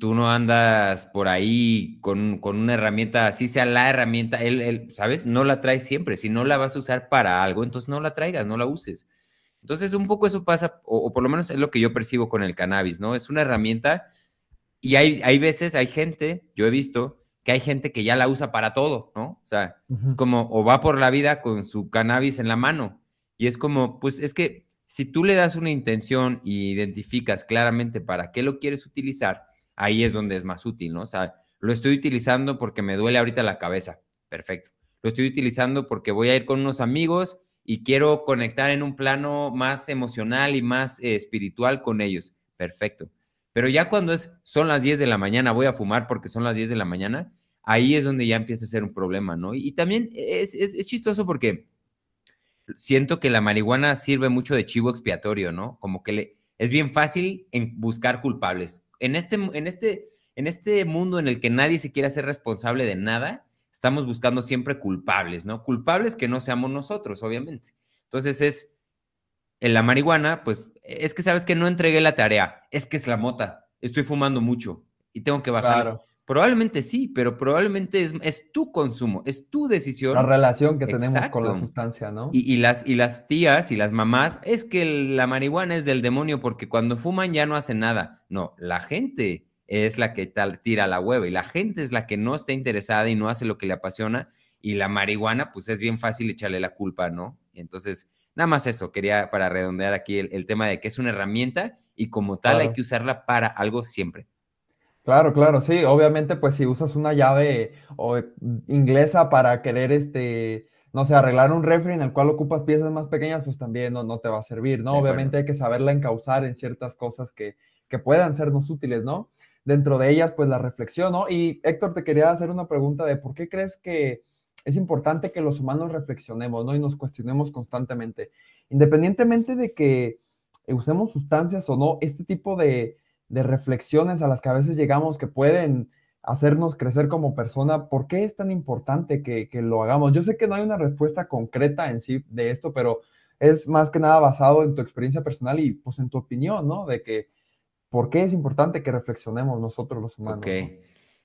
Tú, no andas por ahí con, con, una herramienta, así sea la herramienta, él, él, ¿sabes? No la traes siempre. Si no la vas a usar para algo, entonces no la traigas, no la uses. Entonces, un poco eso pasa, o, por lo menos es lo que yo percibo con el cannabis, ¿no? Es una herramienta y hay, hay veces, hay gente, yo he visto que hay gente que ya la usa para todo, ¿no? O sea, es como, o va por la vida con su cannabis en la mano. Y es como, pues es que si tú le das una intención y identificas claramente para qué lo quieres utilizar, ahí es donde es más útil, ¿no? O sea, lo estoy utilizando porque me duele ahorita la cabeza. Perfecto. Lo estoy utilizando porque voy a ir con unos amigos y quiero conectar en un plano más emocional y más eh, espiritual con ellos. Perfecto. Pero ya cuando es, son las 10 de la mañana, voy a fumar porque son las 10 de la mañana, ahí es donde ya empieza a ser un problema, ¿no? Y, también es, es, es, chistoso porque siento que la marihuana sirve mucho de chivo expiatorio, ¿no? Como que le, es bien fácil en buscar culpables. En este, en, este, en este mundo en el que nadie se quiere hacer responsable de nada, estamos buscando siempre culpables, ¿no? Culpables que no seamos nosotros, obviamente. Entonces es, en la marihuana, pues es que sabes que no entregué la tarea, es que es la mota, estoy fumando mucho y tengo que bajar. Claro. Probablemente sí, pero probablemente es, es, tu consumo, es tu decisión. La relación que tenemos con la sustancia, ¿no? Y, y, las, y las tías y las mamás, es que la marihuana es del demonio porque cuando fuman ya no hacen nada. No, la gente es la que tal, tira la hueva y la gente es la que no está interesada y no hace lo que le apasiona y la marihuana, pues es bien fácil echarle la culpa, ¿no? Entonces, nada más eso, quería para redondear aquí el, tema de que es una herramienta y como tal hay que usarla para algo siempre. Claro, claro, sí, obviamente pues si usas una llave o inglesa para querer este, no sé, arreglar un refri en el cual ocupas piezas más pequeñas, pues también no, no te va a servir, ¿no? Obviamente hay que saberla encauzar en ciertas cosas que, que puedan sernos útiles, ¿no? Dentro de ellas, pues la reflexión, ¿no? Y Héctor, te quería hacer una pregunta de por qué crees que es importante que los humanos reflexionemos, ¿no? Y nos cuestionemos constantemente. Independientemente de que usemos sustancias o no, este tipo de de reflexiones a las que a veces llegamos que pueden hacernos crecer como persona, ¿por qué es tan importante que, lo hagamos? Yo sé que no hay una respuesta concreta en sí de esto, pero es más que nada basado en tu experiencia personal y pues en tu opinión, ¿no? De que, ¿por qué es importante que reflexionemos nosotros los humanos? Ok.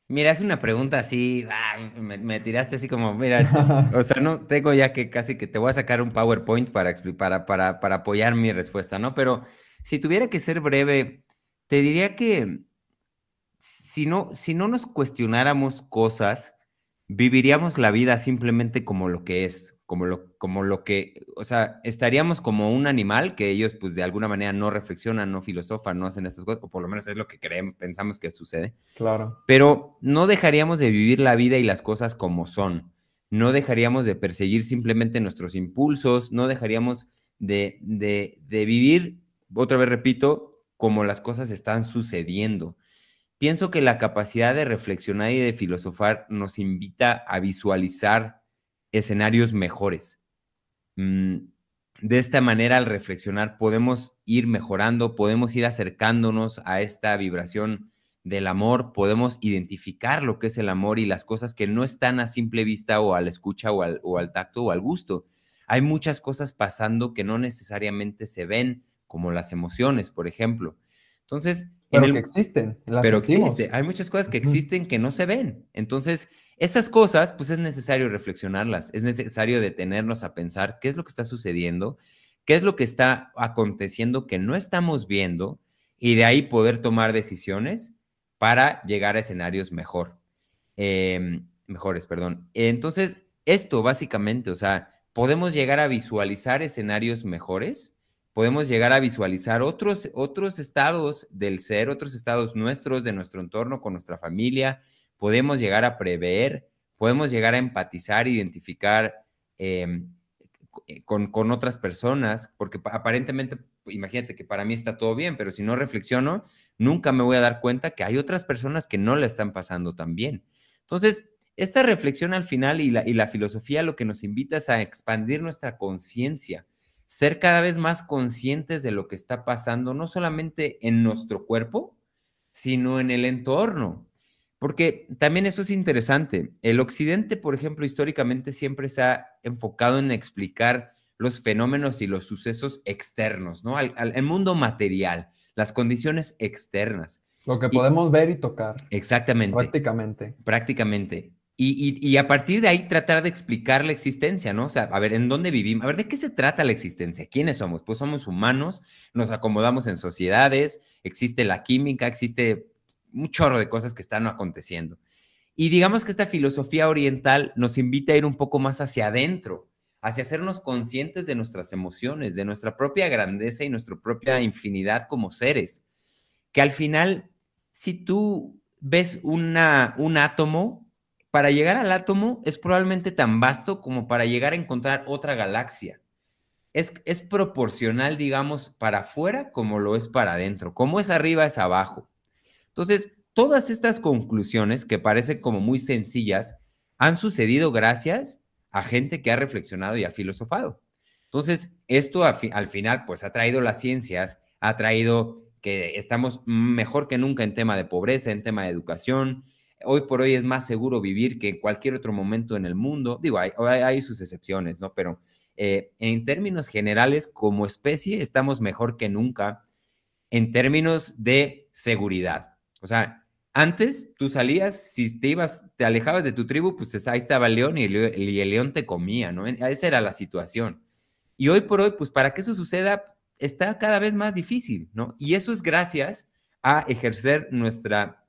Mira, es una pregunta así, ah, me, tiraste así como, mira, o sea, no tengo ya que casi que te voy a sacar un PowerPoint para, para, para, para apoyar mi respuesta, ¿no? Pero si tuviera que ser breve, te diría que si no, si no nos cuestionáramos cosas, viviríamos la vida simplemente como lo que es, como lo, como lo que, o sea, estaríamos como un animal que ellos pues de alguna manera no reflexionan, no filosofan, no hacen esas cosas, o por lo menos es lo que creemos, pensamos que sucede. Claro. Pero no dejaríamos de vivir la vida y las cosas como son. No dejaríamos de perseguir simplemente nuestros impulsos, no dejaríamos de, de, de vivir, otra vez repito, como las cosas están sucediendo. Pienso que la capacidad de reflexionar y de filosofar nos invita a visualizar escenarios mejores. Mm, de esta manera, al reflexionar, podemos ir mejorando, podemos ir acercándonos a esta vibración del amor, podemos identificar lo que es el amor y las cosas que no están a simple vista o a la escucha o al, o al tacto o al gusto. Hay muchas cosas pasando que no necesariamente se ven, como las emociones, por ejemplo. Entonces, pero que existen. pero existe. Hay muchas cosas que existen que no se ven. Entonces, esas cosas, pues es necesario reflexionarlas. Es necesario detenernos a pensar qué es lo que está sucediendo, qué es lo que está aconteciendo que no estamos viendo y de ahí poder tomar decisiones para llegar a escenarios mejor. Em, mejores, perdón. Entonces, esto básicamente, o sea, podemos llegar a visualizar escenarios mejores podemos llegar a visualizar otros, otros estados del ser, otros estados nuestros, de nuestro entorno, con nuestra familia, podemos llegar a prever, podemos llegar a empatizar, identificar em, eh, con, con, otras personas, porque aparentemente, imagínate que para mí está todo bien, pero si no reflexiono, nunca me voy a dar cuenta que hay otras personas que no la están pasando tan bien. Entonces, esta reflexión al final y la, y la filosofía lo que nos invita es a expandir nuestra conciencia, ser cada vez más conscientes de lo que está pasando, no solamente en nuestro cuerpo, sino en el entorno. Porque también eso es interesante. El occidente, por ejemplo, históricamente siempre se ha enfocado en explicar los fenómenos y los sucesos externos, ¿no? Al, mundo material, las condiciones externas. Lo que podemos ver y tocar. Exactamente. Prácticamente. Prácticamente. y, a partir de ahí tratar de explicar la existencia, ¿no? O sea, a ver, ¿en dónde vivimos? A ver, ¿de qué se trata la existencia? ¿Quiénes somos? Pues somos humanos, nos acomodamos en sociedades, existe la química, existe un chorro de cosas que están aconteciendo. Y digamos que esta filosofía oriental nos invita a ir un poco más hacia adentro, hacia hacernos conscientes de nuestras emociones, de nuestra propia grandeza y nuestra propia infinidad como seres. Que al final, si tú ves una, un átomo, para llegar al átomo es probablemente tan vasto como para llegar a encontrar otra galaxia. Es, es proporcional, digamos, para afuera como lo es para adentro. Como es arriba, es abajo. Entonces, todas estas conclusiones que parecen como muy sencillas han sucedido gracias a gente que ha reflexionado y ha filosofado. Entonces, esto al final, pues ha traído las ciencias, ha traído que estamos mejor que nunca en tema de pobreza, en tema de educación, Hoy por hoy es más seguro vivir que en cualquier otro momento en el mundo. Digo, hay, sus excepciones, ¿no? Pero eh, en términos generales, como especie, estamos mejor que nunca en términos de seguridad. O sea, antes tú salías, si te ibas, te alejabas de tu tribu, pues ahí estaba el león y el, el león te comía, ¿no? Esa era la situación. Y hoy por hoy, pues para que eso suceda, está cada vez más difícil, ¿no? Y eso es gracias a ejercer nuestra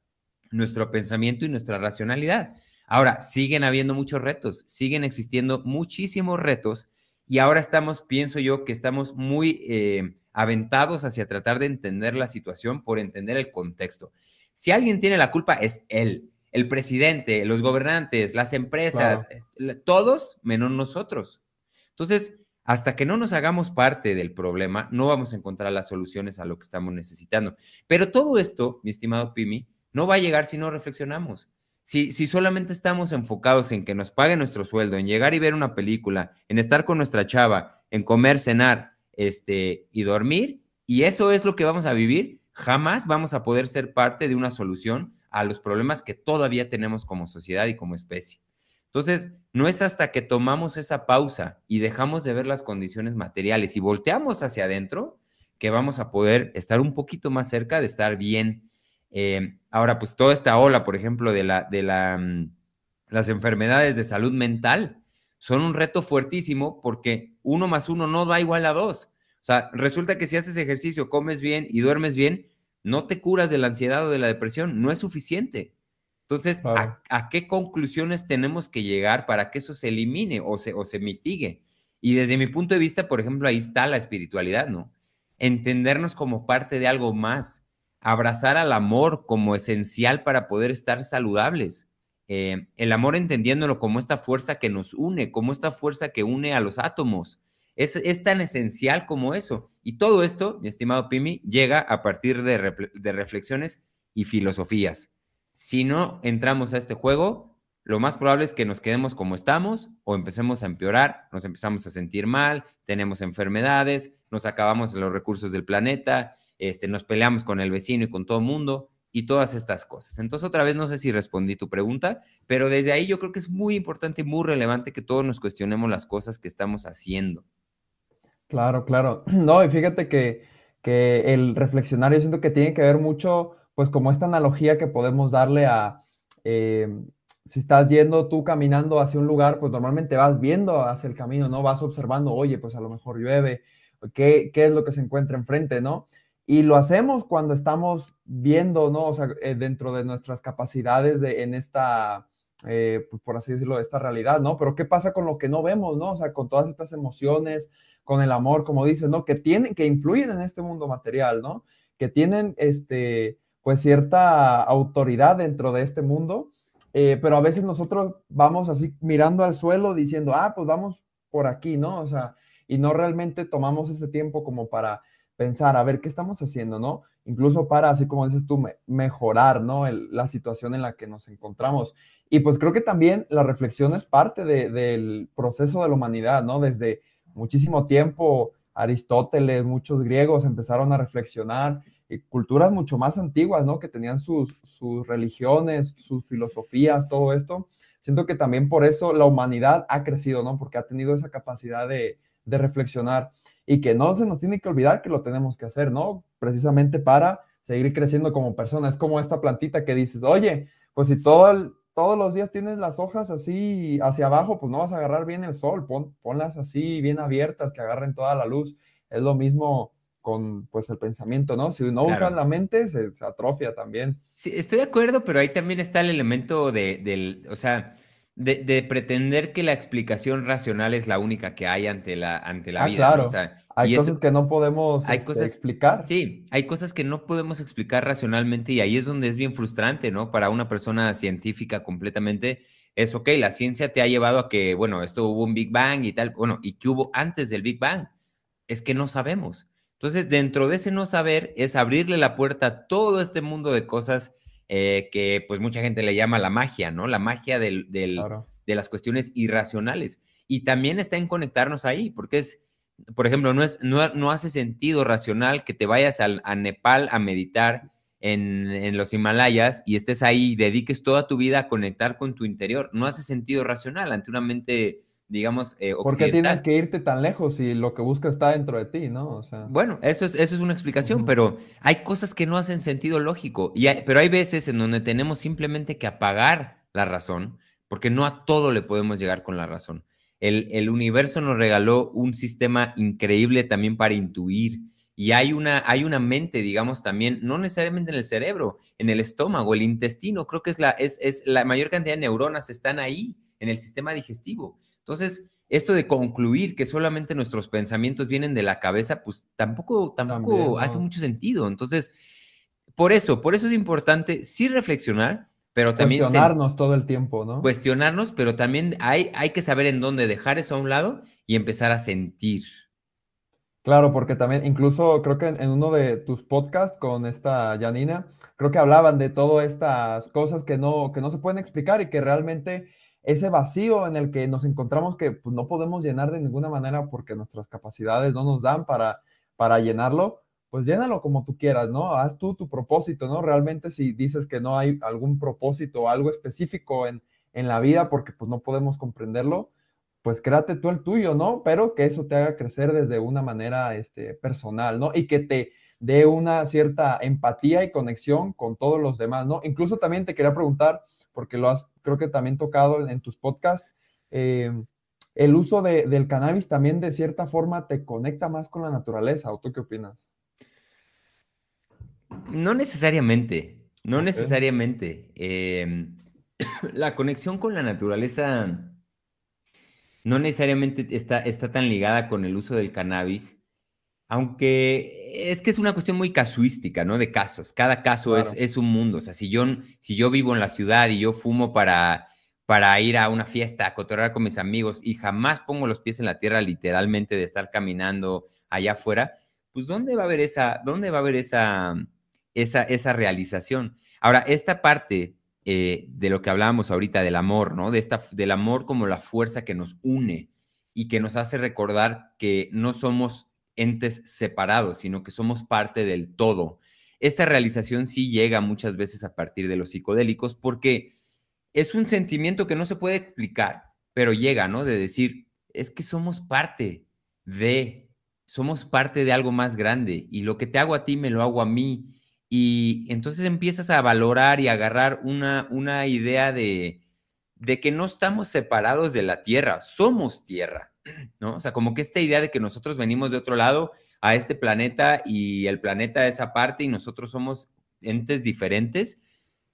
nuestro pensamiento y nuestra racionalidad. Ahora, siguen habiendo muchos retos, siguen existiendo muchísimos retos y ahora estamos, pienso yo, que estamos muy eh, aventados hacia tratar de entender la situación por entender el contexto. Si alguien tiene la culpa, es él, el presidente, los gobernantes, las empresas, eh, todos menos nosotros. Entonces, hasta que no nos hagamos parte del problema, no vamos a encontrar las soluciones a lo que estamos necesitando. Pero todo esto, mi estimado Pimi, no va a llegar si no reflexionamos. Si, si solamente estamos enfocados en que nos pague nuestro sueldo, en llegar y ver una película, en estar con nuestra chava, en comer, cenar este, y dormir, y eso es lo que vamos a vivir, jamás vamos a poder ser parte de una solución a los problemas que todavía tenemos como sociedad y como especie. Entonces, no es hasta que tomamos esa pausa y dejamos de ver las condiciones materiales y volteamos hacia adentro que vamos a poder estar un poquito más cerca de estar bien eh, ahora, pues toda esta ola, por ejemplo, de, la, de la, mm, las enfermedades de salud mental son un reto fuertísimo porque uno más uno no da igual a dos. O sea, resulta que si haces ejercicio, comes bien y duermes bien, no te curas de la ansiedad o de la depresión, no es suficiente. Entonces, ¿a, qué conclusiones tenemos que llegar para que eso se elimine o se, o se mitigue? Y desde mi punto de vista, por ejemplo, ahí está la espiritualidad, ¿no? Entendernos como parte de algo más, abrazar al amor como esencial para poder estar saludables. Eh, el amor entendiéndolo como esta fuerza que nos une, como esta fuerza que une a los átomos. Es, es tan esencial como eso. Y todo esto, mi estimado Pimi, llega a partir de, reflexiones y filosofías. Si no entramos a este juego, lo más probable es que nos quedemos como estamos o empecemos a empeorar, nos empezamos a sentir mal, tenemos enfermedades, nos acabamos los recursos del planeta, este, nos peleamos con el vecino y con todo el mundo y todas estas cosas. Entonces, otra vez, no sé si respondí tu pregunta, pero desde ahí yo creo que es muy importante y muy relevante que todos nos cuestionemos las cosas que estamos haciendo. Claro, claro. No, y fíjate que, que el reflexionar, yo siento que tiene que ver mucho, pues como esta analogía que podemos darle a, eh, si estás yendo tú caminando hacia un lugar, pues normalmente vas viendo hacia el camino, ¿no? Vas observando, oye, pues a lo mejor llueve, ¿qué, qué es lo que se encuentra enfrente, ¿no? Y lo hacemos cuando estamos viendo, ¿no? O sea, eh, dentro de nuestras capacidades de, en esta, eh, pues, por así decirlo, esta realidad, ¿no? Pero ¿qué pasa con lo que no vemos, ¿no? O sea, con todas estas emociones, con el amor, como dices, ¿no? Que tienen, que influyen en este mundo material, ¿no? Que tienen, este, pues cierta autoridad dentro de este mundo, eh, pero a veces nosotros vamos así mirando al suelo diciendo, ah, pues vamos por aquí, ¿no? O sea, y no realmente tomamos ese tiempo como para pensar, a ver, ¿qué estamos haciendo, no? Incluso para, así como dices tú, mejorar, ¿no? la situación en la que nos encontramos. Y pues creo que también la reflexión es parte del proceso de la humanidad, ¿no? Desde muchísimo tiempo, Aristóteles, muchos griegos empezaron a reflexionar, y culturas mucho más antiguas, ¿no? Que tenían sus, religiones, sus filosofías, todo esto. Siento que también por eso la humanidad ha crecido, ¿no? Porque ha tenido esa capacidad de, de reflexionar y que no se nos tiene que olvidar que lo tenemos que hacer, ¿no? Precisamente para seguir creciendo como persona. Es como esta plantita que dices, oye, pues si todo todos los días tienes las hojas así hacia abajo, pues no vas a agarrar bien el sol, ponlas así bien abiertas, que agarren toda la luz. Es lo mismo con pues el pensamiento, ¿no? Si no usan la mente, se, atrofia también. Sí, estoy de acuerdo, pero ahí también está el elemento de, del, o sea, de, pretender que la explicación racional es la única que hay ante la, ante la ah, vida. Claro. O sea, hay cosas que no podemos hay este, cosas, explicar. Sí, hay cosas que no podemos explicar racionalmente y ahí es donde es bien frustrante, ¿no? Para una persona científica completamente es, ok, la ciencia te ha llevado a que, bueno, esto hubo un Big Bang y tal, bueno, ¿y qué hubo antes del Big Bang? Es que no sabemos. Entonces, dentro de ese no saber es abrirle la puerta a todo este mundo de cosas eh, que pues mucha gente le llama la magia, ¿no? La magia del, de las cuestiones irracionales. Y también está en conectarnos ahí, porque es por ejemplo, no, es, no, hace sentido racional que te vayas a Nepal a meditar en, los Himalayas y estés ahí y dediques toda tu vida a conectar con tu interior. No hace sentido racional ante una mente, digamos, eh, ¿Por qué tienes que irte tan lejos si lo que buscas está dentro de ti, no? Bueno, eso es, eso es una explicación, pero hay cosas que no hacen sentido lógico. Y pero hay veces en donde tenemos simplemente que apagar la razón, porque no a todo le podemos llegar con la razón. El, universo nos regaló un sistema increíble también para intuir. Y hay una, hay una mente, digamos, también, no necesariamente en el cerebro, en el estómago, el intestino, creo que es la, es, es la mayor cantidad de neuronas están ahí, en el sistema digestivo. Entonces, esto de concluir que solamente nuestros pensamientos vienen de la cabeza, pues tampoco, tampoco hace mucho sentido. Entonces, por eso, por eso es importante sí reflexionar, pero también... Cuestionarnos todo el tiempo, ¿no? Cuestionarnos, pero también hay, hay que saber en dónde dejar eso a un lado y empezar a sentir. Claro, porque también, incluso creo que en, uno de tus podcasts con esta Janina, creo que hablaban de todas estas cosas que no, que no se pueden explicar y que realmente ese vacío en el que nos encontramos que pues, no podemos llenar de ninguna manera porque nuestras capacidades no nos dan para, para llenarlo, pues llénalo como tú quieras, ¿no? Haz tú tu propósito, ¿no? Realmente si dices que no hay algún propósito o algo específico en, en la vida porque pues no podemos comprenderlo, pues créate tú el tuyo, ¿no? Pero que eso te haga crecer desde una manera este, personal, ¿no? Y que te dé una cierta empatía y conexión con todos los demás, ¿no? Incluso también te quería preguntar, porque lo has, creo que también tocado en, tus podcasts, eh, el uso del cannabis también de cierta forma te conecta más con la naturaleza, ¿o tú qué opinas? No necesariamente, no necesariamente. Em, la conexión con la naturaleza no necesariamente está, está tan ligada con el uso del cannabis, aunque es que es una cuestión muy casuística, ¿no? De casos. Cada caso es, es, un mundo. O sea, si yo, si yo vivo en la ciudad y yo fumo para, para ir a una fiesta, a cotorrear con mis amigos y jamás pongo los pies en la tierra literalmente de estar caminando allá afuera, pues ¿dónde va a haber esa, dónde va a haber esa, esa, esa realización. Ahora, esta parte eh, de lo que hablábamos ahorita del amor, ¿no? De esta, del amor como la fuerza que nos une y que nos hace recordar que no somos entes separados, sino que somos parte del todo. Esta realización sí llega muchas veces a partir de los psicodélicos porque es un sentimiento que no se puede explicar, pero llega, ¿no? De decir, es que somos parte de, somos parte de algo más grande y lo que te hago a ti me lo hago a mí y entonces empiezas a valorar y agarrar una, una idea de, de que no estamos separados de la tierra, somos tierra, ¿no? O sea, como que esta idea de que nosotros venimos de otro lado a este planeta y el planeta es aparte y nosotros somos entes diferentes,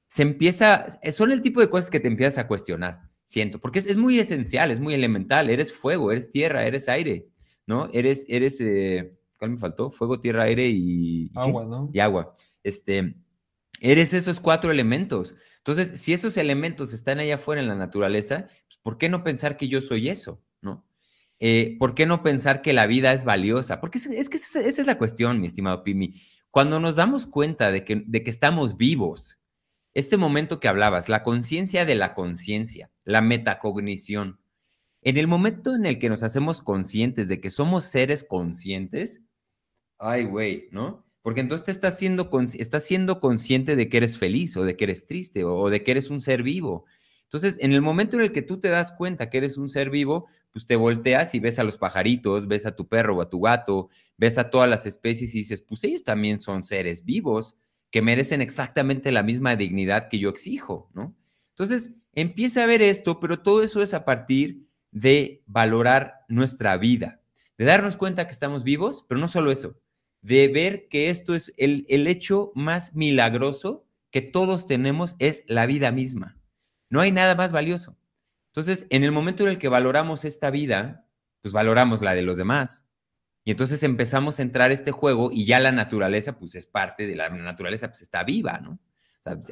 se empieza, son el tipo de cosas que te empiezas a cuestionar, siento, porque es, muy esencial, es muy elemental, eres fuego, eres tierra, eres aire, ¿no? Eres, eres, eh, ¿cuál me faltó? Fuego, tierra, aire y... Agua, ¿no? Y agua. Este, eres esos cuatro elementos. Entonces, si esos elementos están allá afuera en la naturaleza, pues, ¿por qué no pensar que yo soy eso? ¿No? Eh, ¿Por qué no pensar que la vida es valiosa? Porque es, que esa, es la cuestión, mi estimado Pimi. Cuando nos damos cuenta de que, de que estamos vivos, este momento que hablabas, la conciencia de la conciencia, la metacognición, en el momento en el que nos hacemos conscientes de que somos seres conscientes, ay, güey, ¿no? Porque entonces te estás siendo, estás siendo consciente de que eres feliz o de que eres triste o, de que eres un ser vivo. Entonces, en el momento en el que tú te das cuenta que eres un ser vivo, pues te volteas y ves a los pajaritos, ves a tu perro o a tu gato, ves a todas las especies y dices, pues ellos también son seres vivos que merecen exactamente la misma dignidad que yo exijo, ¿no? Entonces, empieza a ver esto, pero todo eso es a partir de valorar nuestra vida, de darnos cuenta que estamos vivos, pero no solo eso, de ver que esto es el, el hecho más milagroso que todos tenemos, es la vida misma. No hay nada más valioso. Entonces, en el momento en el que valoramos esta vida, pues valoramos la de los demás. Y entonces empezamos a entrar este juego y ya la naturaleza, pues es parte de la naturaleza, pues está viva, ¿no?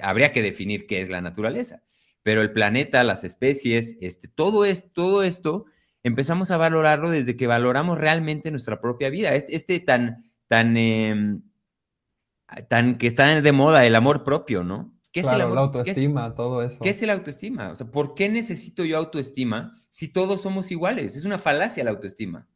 habría que definir qué es la naturaleza. Pero el planeta, las especies, este, todo, es, todo esto, empezamos a valorarlo desde que valoramos realmente nuestra propia vida. Este, este tan, tan, em, tan que está de moda, el amor propio, ¿no? ¿Qué es el amor? La autoestima, todo eso. ¿Qué es el autoestima? O sea, ¿por qué necesito yo autoestima si todos somos iguales? Es una falacia la autoestima.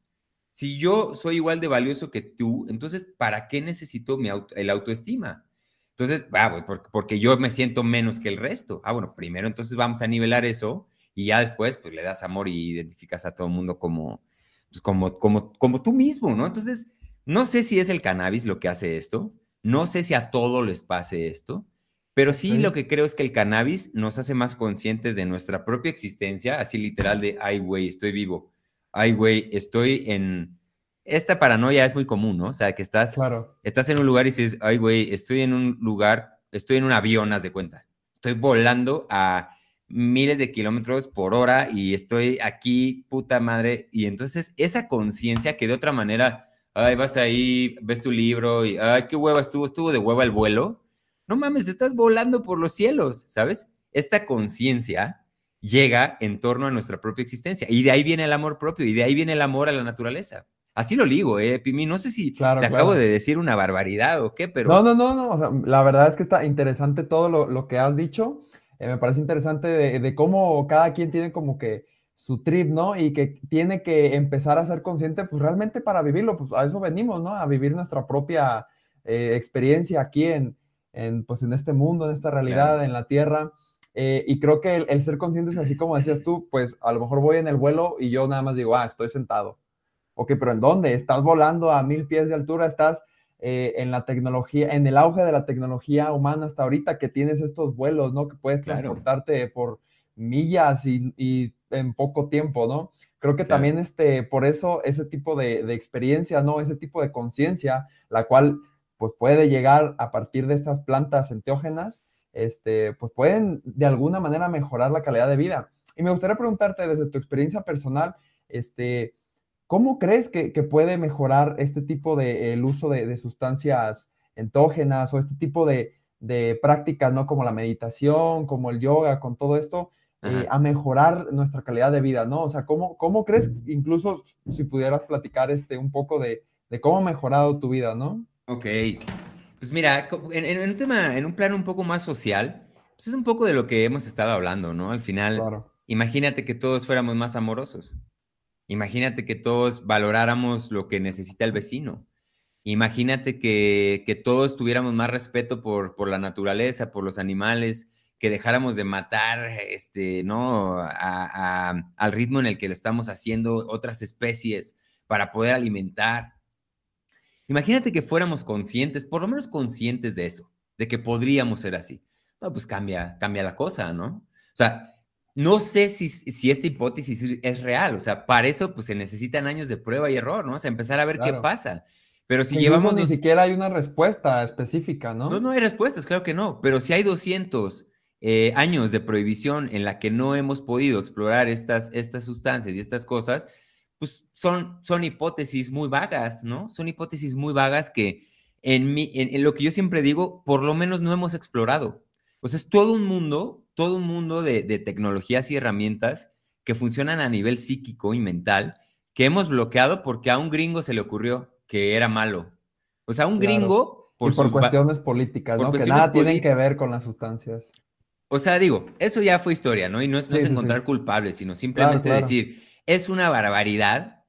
Si yo soy igual de valioso que tú, entonces, ¿para qué necesito mi el autoestima? Entonces, ah, porque, yo me siento menos que el resto. Ah, bueno, primero entonces vamos a nivelar eso y ya después, pues le das amor y identificas a todo el mundo como, pues, como, como, como tú mismo, ¿no? Entonces, no sé si es el cannabis lo que hace esto, no sé si a todos les pase esto, pero sí, lo que creo es que el cannabis nos hace más conscientes de nuestra propia existencia, así literal de, ay, güey, estoy vivo. Ay, güey, estoy en... Esta paranoia es muy común, ¿no? O sea, que estás, estás en un lugar y dices, ay, güey, estoy en un lugar, estoy en un avión, haz de cuenta. Estoy volando a miles de kilómetros por hora y estoy aquí, puta madre. Y entonces esa conciencia que de otra manera, ay, vas ahí, ves tu libro y, ay, qué hueva estuvo, estuvo de hueva el vuelo no mames, estás volando por los cielos, ¿sabes? Esta conciencia llega en torno a nuestra propia existencia y de ahí viene el amor propio y de ahí viene el amor a la naturaleza. Así lo digo, eh, Pimi. No sé si te acabo de decir una barbaridad o qué, pero. No, no, no, no. O sea, la verdad es que está interesante todo lo, que has dicho. Eh, me parece interesante de, de, cómo cada quien tiene como que su trip, ¿no? Y que tiene que empezar a ser consciente, pues realmente para vivirlo, pues a eso venimos, ¿no? A vivir nuestra propia eh, experiencia aquí en, en, pues, en este mundo, en esta realidad, en la Tierra. Eh, y creo que el, ser consciente es así como decías tú, pues a lo mejor voy en el vuelo y yo nada más digo, ah, estoy sentado. Ok, pero ¿en dónde? Estás volando a mil pies de altura, estás eh, en la tecnología, en el auge de la tecnología humana hasta ahorita que tienes estos vuelos, ¿no? Que puedes transportarte por millas y, en poco tiempo, ¿no? Creo que también este, por eso ese tipo de, de experiencia, ¿no? Ese tipo de conciencia, la cual pues puede llegar a partir de estas plantas enteógenas, este, pues pueden de alguna manera mejorar la calidad de vida. Y me gustaría preguntarte desde tu experiencia personal, este, ¿cómo crees que, puede mejorar este tipo de el uso de, sustancias entógenas o este tipo de, prácticas, ¿no? Como la meditación, como el yoga, con todo esto, eh, a mejorar nuestra calidad de vida, ¿no? O sea, ¿cómo, cómo crees, incluso si pudieras platicar este, un poco de, de cómo ha mejorado tu vida, ¿no? Ok. Pues mira, en, un tema, en un plano un poco más social, pues es un poco de lo que hemos estado hablando, ¿no? Al final, imagínate que todos fuéramos más amorosos. Imagínate que todos valoráramos lo que necesita el vecino. Imagínate que, que todos tuviéramos más respeto por, por, la naturaleza, por los animales, que dejáramos de matar, este, ¿no? al ritmo en el que lo estamos haciendo otras especies para poder alimentar. Imagínate que fuéramos conscientes, por lo menos conscientes de eso, de que podríamos ser así. No, pues cambia, cambia la cosa, ¿no? O sea, no sé si, si esta hipótesis es real, o sea, para eso pues se necesitan años de prueba y error, ¿no? O sea, empezar a ver qué pasa. Pero si llevamos... Ni siquiera hay una respuesta específica, ¿no? No, no hay respuestas, claro que no, pero si hay 200 eh, años de prohibición en la que no hemos podido explorar estas, estas sustancias y estas cosas, pues son, son hipótesis muy vagas, ¿no? Son hipótesis muy vagas que en, mi, en, lo que yo siempre digo, por lo menos no hemos explorado. Pues es todo un mundo, todo un mundo de, tecnologías y herramientas que funcionan a nivel psíquico y mental, que hemos bloqueado porque a un gringo se le ocurrió que era malo. O sea, un gringo... Por, por cuestiones políticas, ¿no? que nada tienen que ver con las sustancias. O sea, digo, eso ya fue historia, ¿no? Y no es, encontrar culpables, sino simplemente decir, es una barbaridad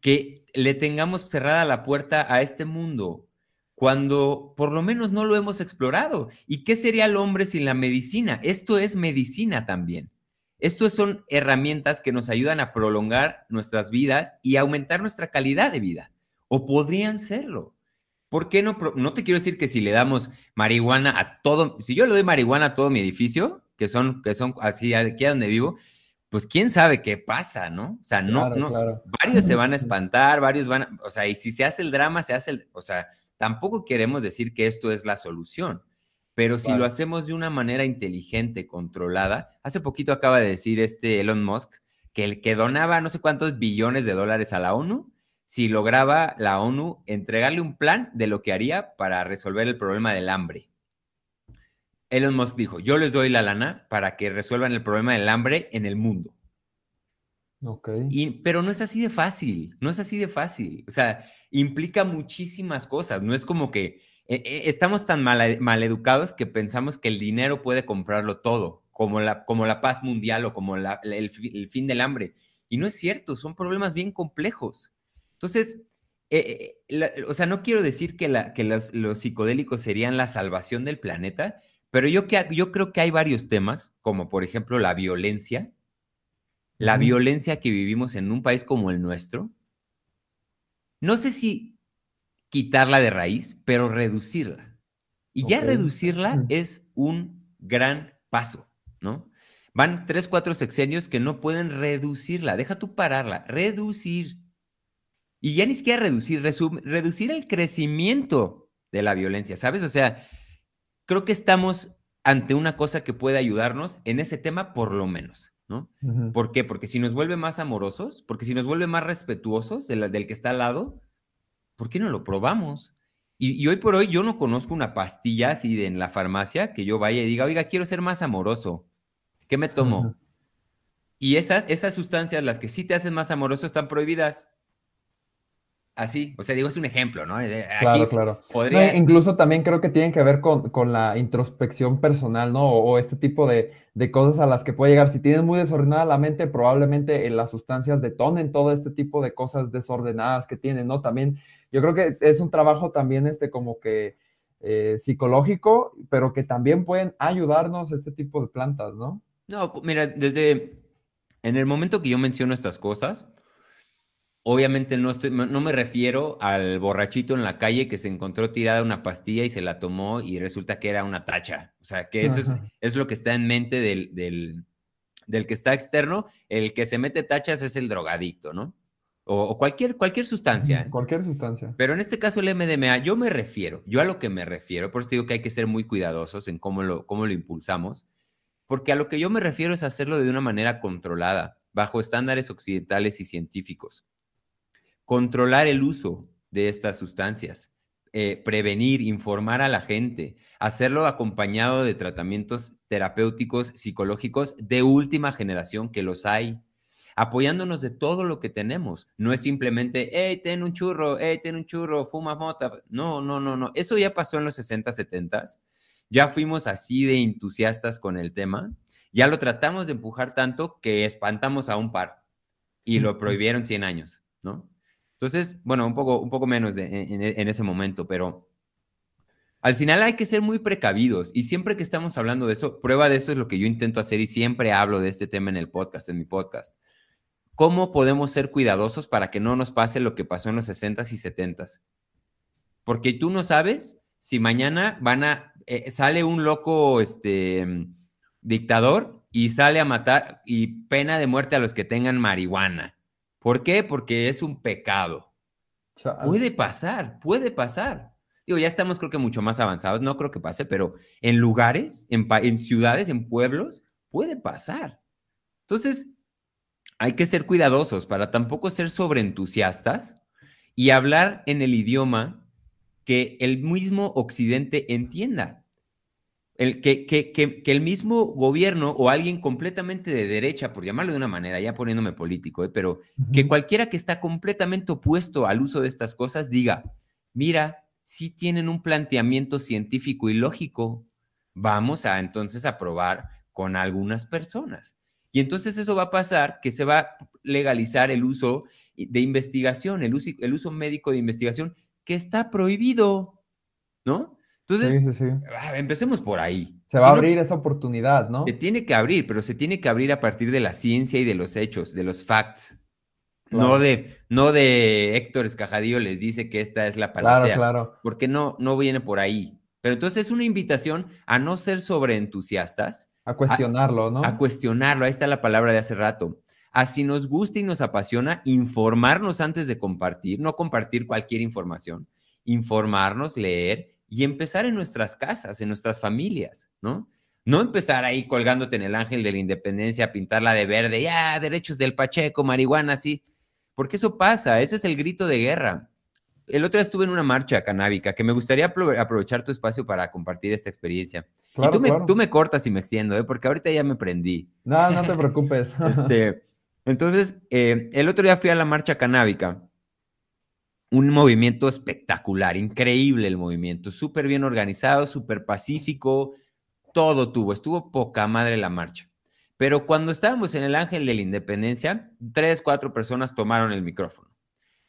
que le tengamos cerrada la puerta a este mundo cuando por lo menos no lo hemos explorado. ¿Y qué sería el hombre sin la medicina? Esto es medicina también. Esto son herramientas que nos ayudan a prolongar nuestras vidas y aumentar nuestra calidad de vida. O podrían serlo. ¿Por qué no? No te quiero decir que si le damos marihuana a todo, si yo le doy marihuana a todo mi edificio, que son, que son así aquí a donde vivo, pues quién sabe qué pasa, ¿no? O sea, no, no, varios se van a espantar, varios van, a, o sea, y si se hace el drama, se hace el, o sea, tampoco queremos decir que esto es la solución, pero si lo hacemos de una manera inteligente, controlada, hace poquito acaba de decir este Elon Musk que el que donaba no sé cuántos billones de dólares a la ONU, si lograba la ONU entregarle un plan de lo que haría para resolver el problema del hambre. Elon Musk dijo, yo les doy la lana para que resuelvan el problema del hambre en el mundo. Ok. pero no es así de fácil, no es así de fácil. O sea, implica muchísimas cosas. No es como que eh, eh, estamos tan mal, educados que pensamos que el dinero puede comprarlo todo, como la, como la paz mundial o como el, fin del hambre. Y no es cierto, son problemas bien complejos. Entonces, eh, o sea, no quiero decir que, los, los, psicodélicos serían la salvación del planeta, pero yo, que, yo creo que hay varios temas, como por ejemplo la violencia, la violencia que vivimos en un país como el nuestro. No sé si quitarla de raíz, pero reducirla. Y ya reducirla es un gran paso, ¿no? Van tres, cuatro sexenios que no pueden reducirla. Deja tú pararla, reducir. Y ya ni siquiera reducir, reducir el crecimiento de la violencia, ¿sabes? O sea, creo que estamos ante una cosa que puede ayudarnos en ese tema por lo menos, ¿no? ¿Por qué? Porque si nos vuelve más amorosos, porque si nos vuelve más respetuosos del, que está al lado, ¿por qué no lo probamos? Y, hoy por hoy yo no conozco una pastilla así de, en la farmacia que yo vaya y diga, oiga, quiero ser más amoroso. ¿Qué me tomo? Y esas, esas sustancias, las que sí te hacen más amoroso, están prohibidas. Así, o sea, digo, es un ejemplo, ¿no? claro, claro. incluso también creo que tienen que ver con, la introspección personal, ¿no? O, este tipo de, cosas a las que puede llegar. Si tienes muy desordenada la mente, probablemente las sustancias detonen todo este tipo de cosas desordenadas que tienen, ¿no? También, yo creo que es un trabajo también, este, como que eh, psicológico, pero que también pueden ayudarnos este tipo de plantas, ¿no? No, mira, desde en el momento que yo menciono estas cosas, Obviamente no, estoy, no me refiero al borrachito en la calle que se encontró tirada una pastilla y se la tomó y resulta que era una tacha. O sea, que eso es, es, lo que está en mente del, del, del, que está externo. El que se mete tachas es el drogadicto, ¿no? O, cualquier, cualquier sustancia. ¿eh? Cualquier sustancia. Pero en este caso el MDMA, yo me refiero, yo a lo que me refiero, por eso digo que hay que ser muy cuidadosos en cómo lo, cómo lo impulsamos, porque a lo que yo me refiero es hacerlo de una manera controlada, bajo estándares occidentales y científicos controlar el uso de estas sustancias, eh, prevenir, informar a la gente, hacerlo acompañado de tratamientos terapéuticos psicológicos de última generación, que los hay, apoyándonos de todo lo que tenemos. No es simplemente, hey, ten un churro, hey, ten un churro, fuma mota. No, no, no, no. Eso ya pasó en los 60, 70. Ya fuimos así de entusiastas con el tema. Ya lo tratamos de empujar tanto que espantamos a un par y lo prohibieron 100 años, ¿no? Entonces, bueno, un poco, un poco menos en, ese momento, pero al final hay que ser muy precavidos y siempre que estamos hablando de eso, prueba de eso es lo que yo intento hacer y siempre hablo de este tema en el podcast, en mi podcast. ¿Cómo podemos ser cuidadosos para que no nos pase lo que pasó en los 60s y 70s? Porque tú no sabes si mañana van a, eh, sale un loco este, dictador y sale a matar y pena de muerte a los que tengan marihuana ¿Por qué? Porque es un pecado. Puede pasar, puede pasar. Digo, ya estamos creo que mucho más avanzados, no creo que pase, pero en lugares, en, en ciudades, en pueblos, puede pasar. Entonces, hay que ser cuidadosos para tampoco ser sobreentusiastas y hablar en el idioma que el mismo Occidente entienda el, que, que, que, el mismo gobierno o alguien completamente de derecha, por llamarlo de una manera, ya poniéndome político, ¿eh? pero que cualquiera que está completamente opuesto al uso de estas cosas diga, mira, si tienen un planteamiento científico y lógico, vamos a entonces a probar con algunas personas. Y entonces eso va a pasar que se va a legalizar el uso de investigación, el uso, el uso médico de investigación, que está prohibido, ¿no? Entonces, ah, empecemos por ahí. Se va a abrir esa oportunidad, ¿no? Se tiene que abrir, pero se tiene que abrir a partir de la ciencia y de los hechos, de los facts. No, de, no de Héctor Escajadillo les dice que esta es la panacea. Claro, claro. Porque no, no viene por ahí. Pero entonces es una invitación a no ser sobreentusiastas A cuestionarlo, ¿no? A cuestionarlo, ahí está la palabra de hace rato. Así nos gusta y nos apasiona informarnos antes de compartir, no compartir cualquier información, informarnos, leer y empezar en nuestras casas, en nuestras familias, ¿no? No empezar ahí colgándote en el ángel de la independencia, pintarla de verde, ya, derechos del Pacheco, marihuana, sí. Porque eso pasa, ese es el grito de guerra. El otro día estuve en una marcha canábica que me gustaría aprovechar tu espacio para compartir esta experiencia. y tú, me, tú me cortas y me extiendo, ¿eh? porque ahorita ya me prendí. No, no te preocupes. este, entonces, eh, el otro día fui a la marcha canábica. Un movimiento espectacular, increíble el movimiento, súper bien organizado, súper pacífico, todo tuvo, estuvo poca madre la marcha. Pero cuando estábamos en el Ángel de la Independencia, tres, cuatro personas tomaron el micrófono.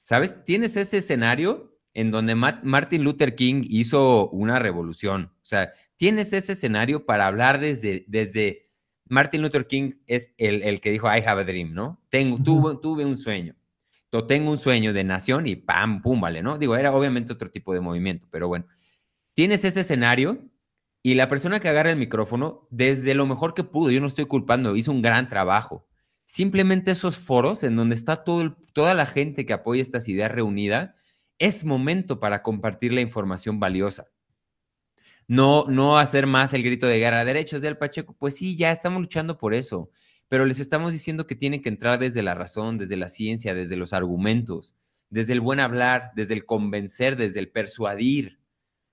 ¿Sabes? Tienes ese escenario en donde Martin Luther King hizo una revolución. O sea, tienes ese escenario para hablar desde, desde Martin Luther King es el, que dijo, I have a dream, ¿no? Tengo, tuve, tuve un sueño. Tengo un sueño de nación y pam, pum, vale, ¿no? Digo, era obviamente otro tipo de movimiento, pero bueno. Tienes ese escenario y la persona que agarra el micrófono, desde lo mejor que pudo, yo no estoy culpando, hizo un gran trabajo. Simplemente esos foros en donde está todo toda la gente que apoya estas ideas reunida, es momento para compartir la información valiosa. No, no hacer más el grito de guerra, derechos del Pacheco. Pues sí, ya estamos luchando por eso, pero les estamos diciendo que tienen que entrar desde la razón, desde la ciencia, desde los argumentos, desde el buen hablar, desde el convencer, desde el persuadir.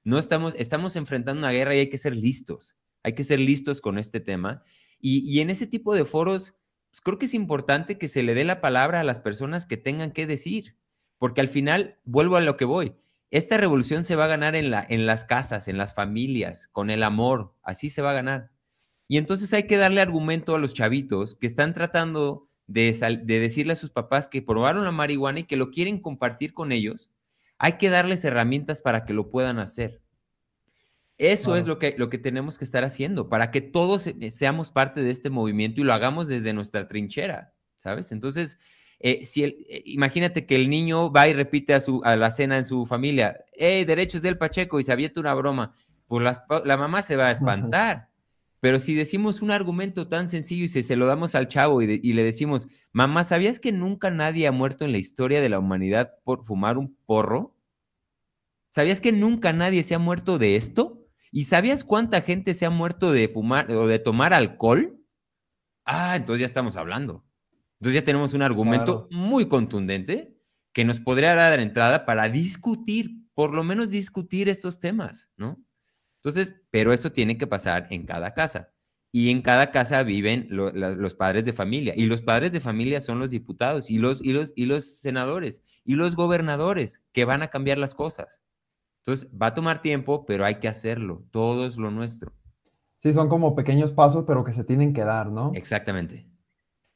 No estamos, estamos enfrentando una guerra y hay que ser listos, hay que ser listos con este tema. Y, en ese tipo de foros, pues, creo que es importante que se le dé la palabra a las personas que tengan que decir, porque al final, vuelvo a lo que voy, esta revolución se va a ganar en, la, en las casas, en las familias, con el amor, así se va a ganar. Y entonces hay que darle argumento a los chavitos que están tratando de, de decirle a sus papás que probaron la marihuana y que lo quieren compartir con ellos hay que darles herramientas para que lo puedan hacer. Eso es lo que, lo que tenemos que estar haciendo, para que todos seamos parte de este movimiento y lo hagamos desde nuestra trinchera, ¿sabes? Entonces, eh, si el, eh, imagínate que el niño va y repite a, su, a la cena en su familia, hey, derechos del Pacheco, y se avienta una broma, pues la mamá se va a espantar. Pero si decimos un argumento tan sencillo y se, lo damos al chavo y, y, le decimos, mamá, ¿sabías que nunca nadie ha muerto en la historia de la humanidad por fumar un porro? ¿Sabías que nunca nadie se ha muerto de esto? ¿Y sabías cuánta gente se ha muerto de fumar o de tomar alcohol? Ah, entonces ya estamos hablando. Entonces ya tenemos un argumento muy contundente que nos podría dar entrada para discutir, por lo menos discutir estos temas, ¿no? Entonces, pero eso tiene que pasar en cada casa. Y en cada casa viven los padres de familia. Y los padres de familia son los diputados y los, y, los, y los senadores y los gobernadores que van a cambiar las cosas. Entonces, va a tomar tiempo, pero hay que hacerlo. Todo es lo nuestro. Sí, son como pequeños pasos, pero que se tienen que dar, ¿no? Exactamente.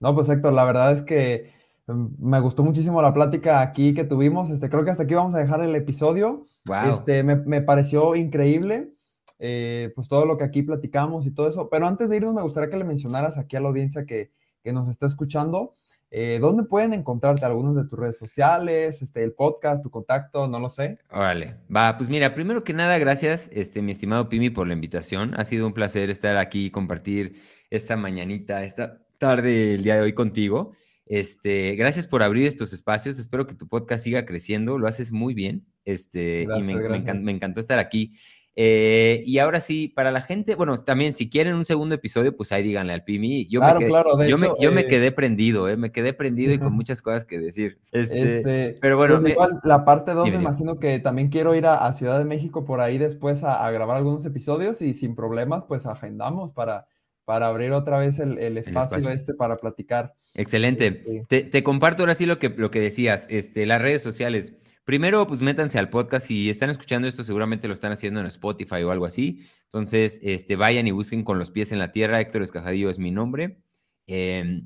No, pues Héctor, la verdad es que mm, me gustó muchísimo la plática aquí que tuvimos. Este, creo que hasta aquí vamos a dejar el episodio. Wow. Este, me, me pareció increíble. Eh, pues todo lo que aquí platicamos y todo eso. Pero antes de irnos, me gustaría que le mencionaras aquí a la audiencia que, nos está escuchando, eh, ¿dónde pueden encontrarte algunas de tus redes sociales, este, el podcast, tu contacto, no lo sé? Órale, va, pues mira, primero que nada, gracias, este, mi estimado Pimi, por la invitación. Ha sido un placer estar aquí y compartir esta mañanita, esta tarde, el día de hoy contigo. Este, gracias por abrir estos espacios. Espero que tu podcast siga creciendo. Lo haces muy bien. Este, y me encantó estar aquí. Eh, y ahora sí, para la gente, bueno, también si quieren un segundo episodio, pues ahí díganle al Pimi. Yo me quedé, claro, yo, me, yo me, eh, quedé prendido, eh, me quedé prendido y con muchas cosas que decir. Este, este pero bueno. Pues igual, la parte 2 me imagino que también quiero ir a, Ciudad de México por ahí después a, grabar algunos episodios y sin problemas, pues agendamos para, para abrir otra vez el, espacio, este para platicar. Excelente. Este te, te, comparto ahora sí lo que, lo que decías, este, las redes sociales. Primero, pues métanse al podcast. Si están escuchando esto, seguramente lo están haciendo en Spotify o algo así. Entonces, este, vayan y busquen con los pies en la tierra. Héctor Escajadillo es mi nombre. Eh,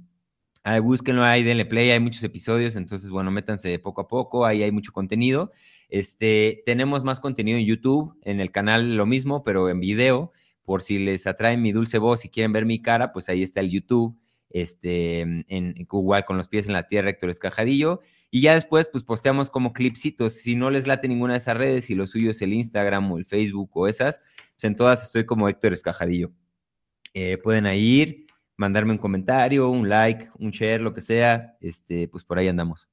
búsquenlo ahí, denle play. Hay muchos episodios. Entonces, bueno, métanse poco a poco. Ahí hay mucho contenido. Este, tenemos más contenido en YouTube, en el canal lo mismo, pero en video. Por si les atrae mi dulce voz y quieren ver mi cara, pues ahí está el YouTube. Este, en, igual con los pies en la tierra, Héctor Escajadillo. Y ya después, pues posteamos como clipsitos. Si no les late ninguna de esas redes, si lo suyo es el Instagram o el Facebook o esas, pues en todas estoy como Héctor Escajadillo. eh, pueden ir, mandarme un comentario, un like, un share, lo que sea, este, pues por ahí andamos.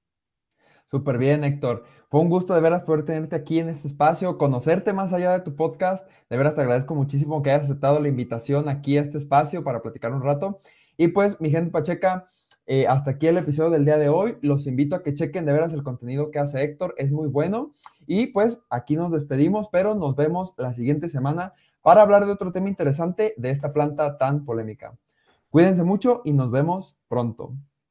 Súper bien, Héctor. Fue un gusto de veras poder tenerte aquí en este espacio, conocerte más allá de tu podcast. De veras te agradezco muchísimo que hayas aceptado la invitación aquí a este espacio para platicar un rato. Y pues, mi gente pacheca, eh, hasta aquí el episodio del día de hoy. Los invito a que chequen de veras el contenido que hace Héctor, es muy bueno. Y pues aquí nos despedimos, pero nos vemos la siguiente semana para hablar de otro tema interesante de esta planta tan polémica. Cuídense mucho y nos vemos pronto.